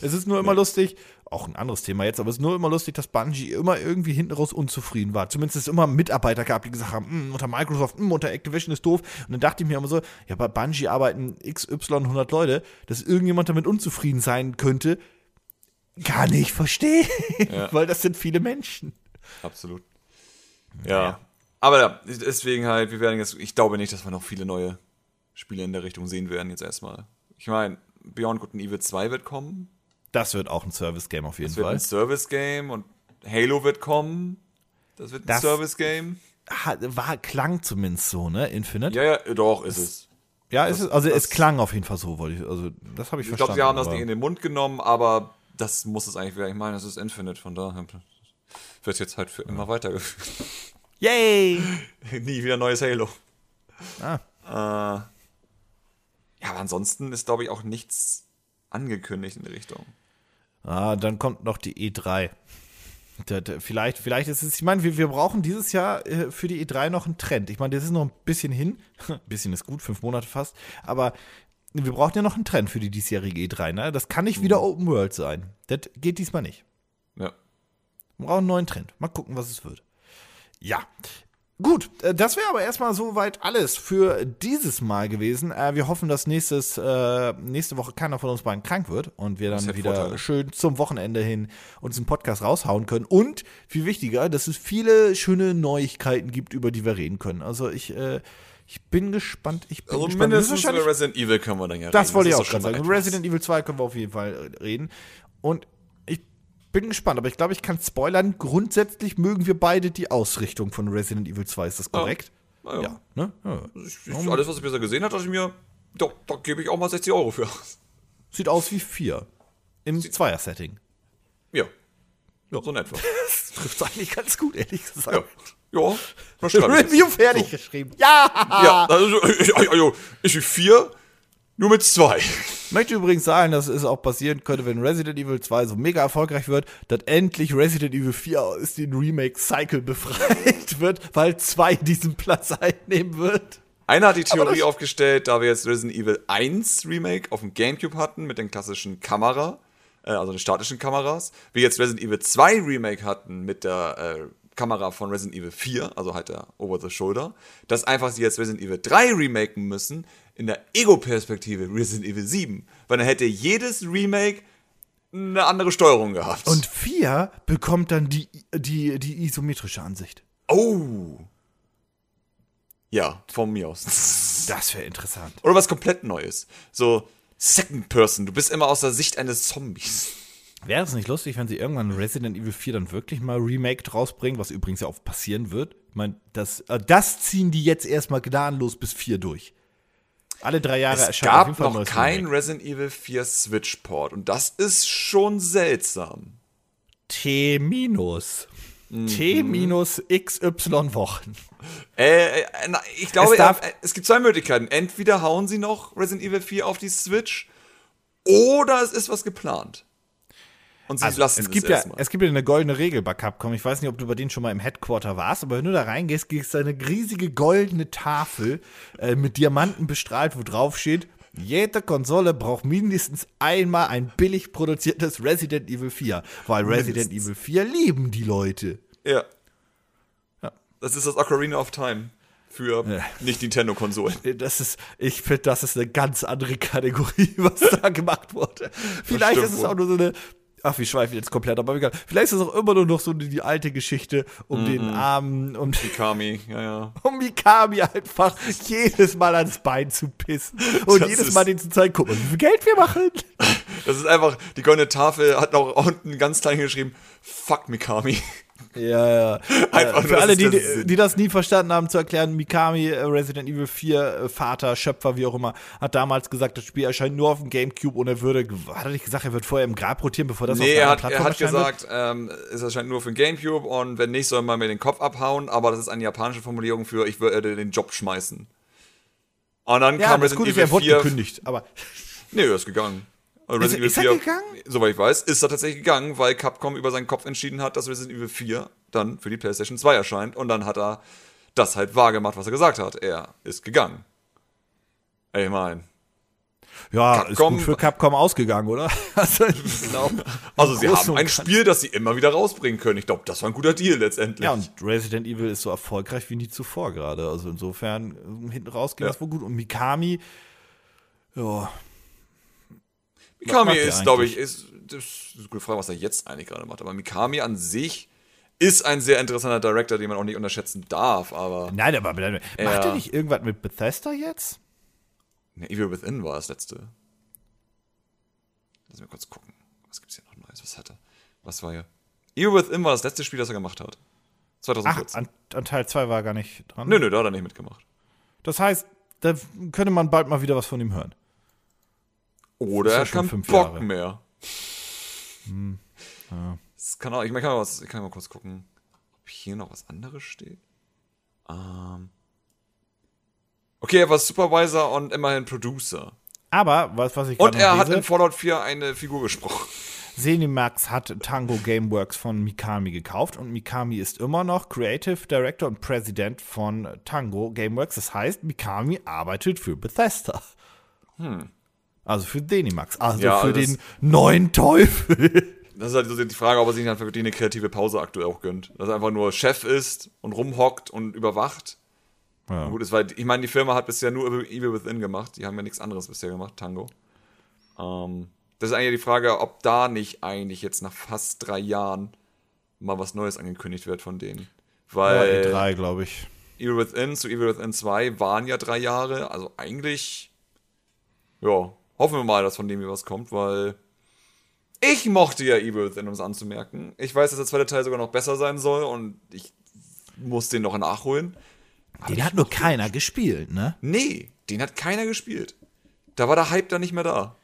Es ist nur immer ja. lustig, auch ein anderes Thema jetzt, aber es ist nur immer lustig, dass Bungie immer irgendwie hinten raus unzufrieden war. Zumindest es immer Mitarbeiter gab, die gesagt haben, hm, unter Microsoft, mh, unter Activision ist doof. Und dann dachte ich mir immer so, ja, bei Bungie arbeiten XY 100 Leute, dass irgendjemand damit unzufrieden sein könnte, gar nicht verstehen, ja. weil das sind viele Menschen. Absolut. Ja. ja. Aber ja, deswegen halt, wir werden jetzt, ich glaube nicht, dass wir noch viele neue Spiele in der Richtung sehen werden, jetzt erstmal. Ich meine, Beyond Good and Evil 2 wird kommen. Das wird auch ein Service-Game auf jeden das Fall. Das wird ein Service-Game und Halo wird kommen. Das wird ein Service-Game. War, klang zumindest so, ne? Infinite? Ja, ja, doch, ist es. Ja, ist es, also es klang auf jeden Fall so, wollte ich, also das habe ich, ich verstanden. Ich glaube, sie haben das nicht in den Mund genommen, aber das muss es eigentlich wieder. Ich meine, das ist Infinite, von daher wird jetzt halt für immer weitergeführt. Yay! Nie wieder neues Halo. Ah. Äh, ja, aber ansonsten ist, glaube ich, auch nichts angekündigt in die Richtung. Ah, dann kommt noch die E3. Vielleicht, vielleicht ist es, ich meine, wir, wir brauchen dieses Jahr äh, für die E3 noch einen Trend. Ich meine, das ist noch ein bisschen hin. Ein bisschen ist gut, fünf Monate fast. Aber wir brauchen ja noch einen Trend für die diesjährige E3. Ne? Das kann nicht wieder mhm. Open World sein. Das geht diesmal nicht. Ja. Wir brauchen einen neuen Trend. Mal gucken, was es wird. Ja, Gut, äh, das wäre aber erstmal soweit alles für dieses Mal gewesen. Äh, wir hoffen, dass nächstes, äh, nächste Woche keiner von uns beiden krank wird und wir dann wieder Vorteile. schön zum Wochenende hin uns einen Podcast raushauen können. Und viel wichtiger, dass es viele schöne Neuigkeiten gibt, über die wir reden können. Also ich, ich bin gespannt. Ich bin also gespannt. mindestens über Resident Evil können wir dann ja reden. Das wollte ich auch gerade sagen. Resident Evil 2 können wir auf jeden Fall reden. Und bin gespannt, aber ich glaube, ich kann spoilern. Grundsätzlich mögen wir beide die Ausrichtung von Resident Evil 2. Ist das korrekt? Ja. ja. ne? ja. Ich, alles, was ich bisher gesehen habe, dachte ich mir, da, da gebe ich auch mal 60 Euro für. Sieht aus wie 4. Im Zweier-Setting. Ja. ja. So in etwa. das trifft eigentlich ganz gut, ehrlich gesagt. Ja. Ja, Review fertig so. geschrieben. Ja! Ja, also, also ich wie 4 nur mit zwei. Ich möchte übrigens sagen, dass es auch passieren könnte, wenn Resident Evil 2 so mega erfolgreich wird, dass endlich Resident Evil 4 aus dem Remake-Cycle befreit wird, weil 2 diesen Platz einnehmen wird. Einer hat die Theorie aufgestellt, da wir jetzt Resident Evil 1 Remake auf dem Gamecube hatten mit den klassischen Kamera, äh, also den statischen Kameras, wir jetzt Resident Evil 2 Remake hatten mit der äh, Kamera von Resident Evil 4, also halt der Over the Shoulder, dass einfach sie jetzt Resident Evil 3 remaken müssen in der Ego-Perspektive Resident Evil 7. Weil dann hätte jedes Remake eine andere Steuerung gehabt. Und 4 bekommt dann die, die, die isometrische Ansicht. oh. Ja, von mir aus. Das wäre interessant. Oder was komplett Neues. So Second Person. Du bist immer aus der Sicht eines Zombies. Wäre es nicht lustig, wenn sie irgendwann Resident Evil 4 dann wirklich mal Remake rausbringen, was übrigens ja auch passieren wird? Ich meine, das, äh, das ziehen die jetzt erstmal gnadenlos bis 4 durch. Alle drei Jahre Es erscheint auf jeden gab Fall noch kein Remake. Resident Evil 4 Switch-Port. Und das ist schon seltsam. T minus. Mhm. T minus XY Wochen. Äh, äh, na, ich glaube, Es darf- äh, es gibt zwei Möglichkeiten. Entweder hauen sie noch Resident Evil 4 auf die Switch oder es ist was geplant. Und sie lassen Also, es gibt ja, erstmal. es gibt ja eine goldene Regel bei Capcom. Ich weiß nicht, ob du bei denen schon mal im Headquarter warst, aber wenn du da reingehst, gibt es eine riesige goldene Tafel äh, mit Diamanten bestrahlt, wo drauf steht, jede Konsole braucht mindestens einmal ein billig produziertes Resident Evil 4, weil Resident Mindestens. Evil 4 lieben die Leute. Ja. Ja. Das ist das Ocarina of Time für nicht Nintendo-Konsolen. Das ist, ich finde, das ist eine ganz andere Kategorie, was da gemacht wurde. Vielleicht ist es auch nur so eine, ach, wir schweifen jetzt komplett, aber egal. Vielleicht ist es auch immer nur noch so die, alte Geschichte um den armen, um, Mikami, ja, ja. um Mikami einfach jedes Mal ans Bein zu pissen und Das jedes Mal denen zu zeigen, guck mal, wie viel Geld wir machen. Das ist einfach, die goldene Tafel hat auch unten ganz klein geschrieben, fuck Mikami. Ja, ja. Einfach für alle, die, der die, die das nie verstanden haben, zu erklären, Mikami, äh, Resident Evil 4, äh, Vater, Schöpfer, wie auch immer, hat damals gesagt, das Spiel erscheint nur auf dem Gamecube und er würde, hat er nicht gesagt, er wird vorher im Grab rotieren, bevor das Nee, auf er einer hat, er hat gesagt, ähm, es erscheint nur für den Gamecube und wenn nicht, soll man mir den Kopf abhauen, aber das ist eine japanische Formulierung für, ich würde den Job schmeißen. Und dann Ja, kam das Resident er Evil wurde 4. gekündigt, aber Nee, er ist gegangen. Und Ist- ist er gegangen? Soweit ich weiß, ist er tatsächlich gegangen, weil Capcom über seinen Kopf entschieden hat, dass Resident Evil 4 dann für die PlayStation 2 erscheint. Und dann hat er das halt wahrgemacht, was er gesagt hat. Er ist gegangen. Ey, Ich mein. ja, ist Capcom- gut für Capcom ausgegangen, oder? Also, glaube. Also sie haben ein. Spiel, das sie immer wieder rausbringen können. Ich glaube, das war ein guter Deal letztendlich. Ja, und Resident Evil ist so erfolgreich wie nie zuvor gerade. Also insofern, äh, hinten raus ging Ja. das wohl gut. Und Mikami, ja, Mikami ist, glaube ich, ist, das ist eine gute Frage, was er jetzt eigentlich gerade macht. Aber Mikami an sich ist ein sehr interessanter Director, den man auch nicht unterschätzen darf. Aber nein, aber macht Ja. er nicht irgendwas mit Bethesda jetzt? Ne, Evil Within war das letzte. Lass mich kurz gucken. Was gibt's hier noch Neues? Was hat er? Was war hier? Evil Within war das letzte Spiel, das er gemacht hat. Ach, 2014. an, an Teil 2 war er gar nicht dran. nö, nö, da hat er nicht mitgemacht. Das heißt, da könnte man bald mal wieder was von ihm hören. Oder ja er kann fünf Bock Jahre. mehr. Das kann auch, ich, mein, kann mal was, ich kann mal kurz gucken, ob hier noch was anderes steht. Ähm. Okay, er war Supervisor und immerhin Producer. Aber, was, was ich Und er hat in Fallout 4 eine Figur gesprochen. Zenimax hat Tango Gameworks von Mikami gekauft und Mikami ist immer noch Creative Director und President von Tango Gameworks. Das heißt, Mikami arbeitet für Bethesda. Also für Zenimax, also. Ja, für den neuen Teufel. Das ist halt so die Frage, ob er sich dann wirklich eine kreative Pause aktuell auch gönnt. Dass er einfach nur Chef ist und rumhockt und überwacht. Ja. Gut, ist, weil ich meine, die Firma hat bisher nur Evil Within gemacht. Die haben ja nichts anderes bisher gemacht, Tango. Ähm, das ist eigentlich die Frage, ob da nicht eigentlich jetzt nach fast drei Jahren mal was Neues angekündigt wird von denen. Weil E3, glaube ich. Evil Within zu Evil Within 2 waren ja drei Jahre. Also eigentlich, ja, hoffen wir mal, dass von dem hier was kommt, weil ich mochte ja Evil Within, um es anzumerken. Ich weiß, dass der zweite Teil sogar noch besser sein soll und ich muss den noch nachholen. Den hat nur keiner gespielt, ne? Nee, den hat keiner gespielt. Da war der Hype dann nicht mehr da.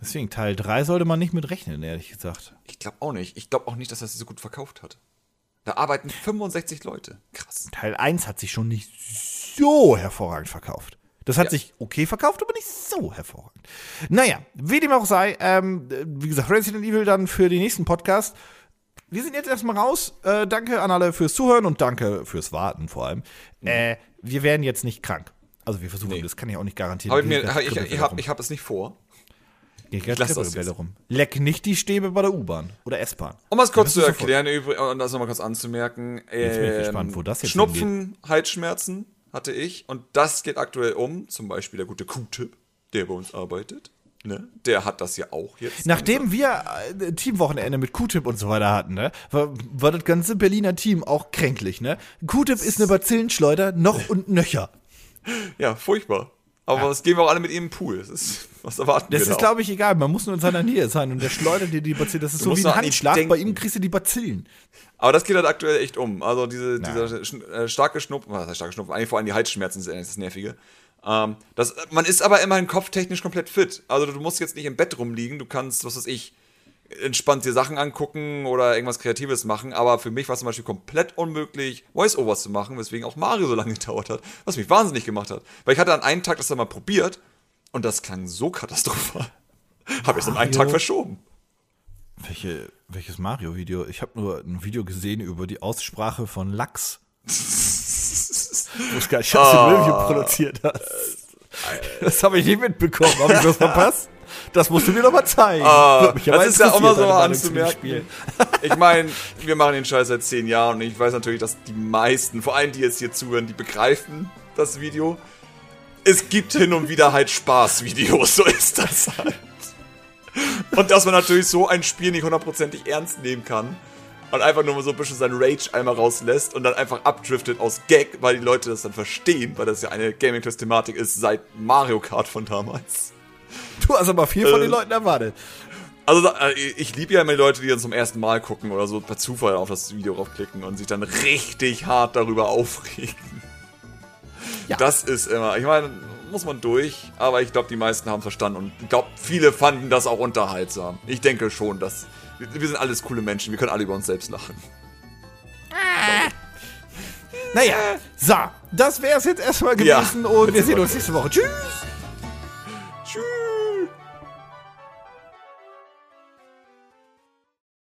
Deswegen Teil 3 sollte man nicht mit rechnen, ehrlich gesagt. Ich glaube auch nicht. Ich glaube auch nicht, dass er sich so gut verkauft hat. Da arbeiten 65 Leute. Krass. Teil 1 hat sich schon nicht so hervorragend verkauft. Das hat Ja. sich okay verkauft, aber nicht so hervorragend. Naja, wie dem auch sei, ähm, wie gesagt, Resident Evil dann für den nächsten Podcast. Wir sind jetzt erstmal raus. Äh, danke an alle fürs Zuhören und danke fürs Warten vor allem. Äh, wir werden jetzt nicht krank. Also wir versuchen, Nee. das kann ich auch nicht garantieren. Hab ich mir, ich, Grippe ich, wieder hab, ich es nicht vor. Geht ganz lass das jetzt. rum. Leck nicht die Stäbe bei der U-Bahn oder S-Bahn. Um es kurz zu erklären und das nochmal kurz anzumerken. Jetzt bin ich ähm, gespannt, wo das jetzt Schnupfen, Halsschmerzen hatte ich und das geht aktuell um. Zum Beispiel der gute Q-Tip, der bei uns arbeitet. ne, der hat das ja auch jetzt. Nachdem wir äh, Teamwochenende mit Q-Tip und so weiter hatten, ne, war, war das ganze Berliner Team auch kränklich, ne? Q-Tip ist eine Bazillenschleuder, noch und nöcher. Ja, furchtbar. Aber das gehen wir auch alle mit ihm im Pool. Das ist, was erwarten Das wir ist, da? glaube ich, egal. Man muss nur in seiner Nähe sein und der schleudert dir die Bazillen. Das ist so musst wie ein Handschlag. Bei ihm kriegst du die Bazillen. Aber das geht halt aktuell echt um. Also diese, dieser äh, starke Schnupfen, was heißt starke Schnupfen? Eigentlich vor allem die Halsschmerzen sind das Nervige. Ähm, das, man ist aber immerhin kopftechnisch komplett fit. Also du musst jetzt nicht im Bett rumliegen, du kannst, was weiß ich, entspannt dir Sachen angucken oder irgendwas Kreatives machen. Aber für mich war es zum Beispiel komplett unmöglich, Voice-Overs zu machen, weswegen auch Mario so lange gedauert hat, was mich wahnsinnig gemacht hat. Weil ich hatte an einem Tag das dann mal probiert und das klang so katastrophal. Habe ich es um einen? Tag verschoben. Welche, welches Mario-Video? Ich habe nur ein Video gesehen über die Aussprache von Lachs. Wo gar nicht Ah. Review produziert hast. Das habe ich nicht mitbekommen. Habe ich was verpasst? Das musst du mir doch mal zeigen. Ah, das ist ja auch mal so anzumerken. Ich meine, wir machen den Scheiß seit zehn Jahren und ich weiß natürlich, dass die meisten, vor allem die jetzt hier zuhören, die begreifen das Video. Es gibt hin und wieder halt Spaßvideos, so ist das halt. Und dass man natürlich so ein Spiel nicht hundertprozentig ernst nehmen kann und einfach nur mal so ein bisschen seinen Rage einmal rauslässt und dann einfach abdriftet aus Gag, weil die Leute das dann verstehen, weil das ja eine Gaming-Thematik ist seit Mario Kart von damals. Du hast aber viel von Äh, den Leuten erwartet. Also äh, ich liebe ja immer die Leute, die dann zum ersten Mal gucken oder so per Zufall auf das Video draufklicken und sich dann richtig hart darüber aufregen. Ja. Das ist immer, ich meine, muss man durch, aber ich glaube, die meisten haben verstanden und ich glaube, viele fanden das auch unterhaltsam. Ich denke schon, dass wir, sind alles coole Menschen, wir können alle über uns selbst lachen. Naja, so, das wäre es jetzt erstmal gewesen und wir sehen uns nächste Woche. Tschüss!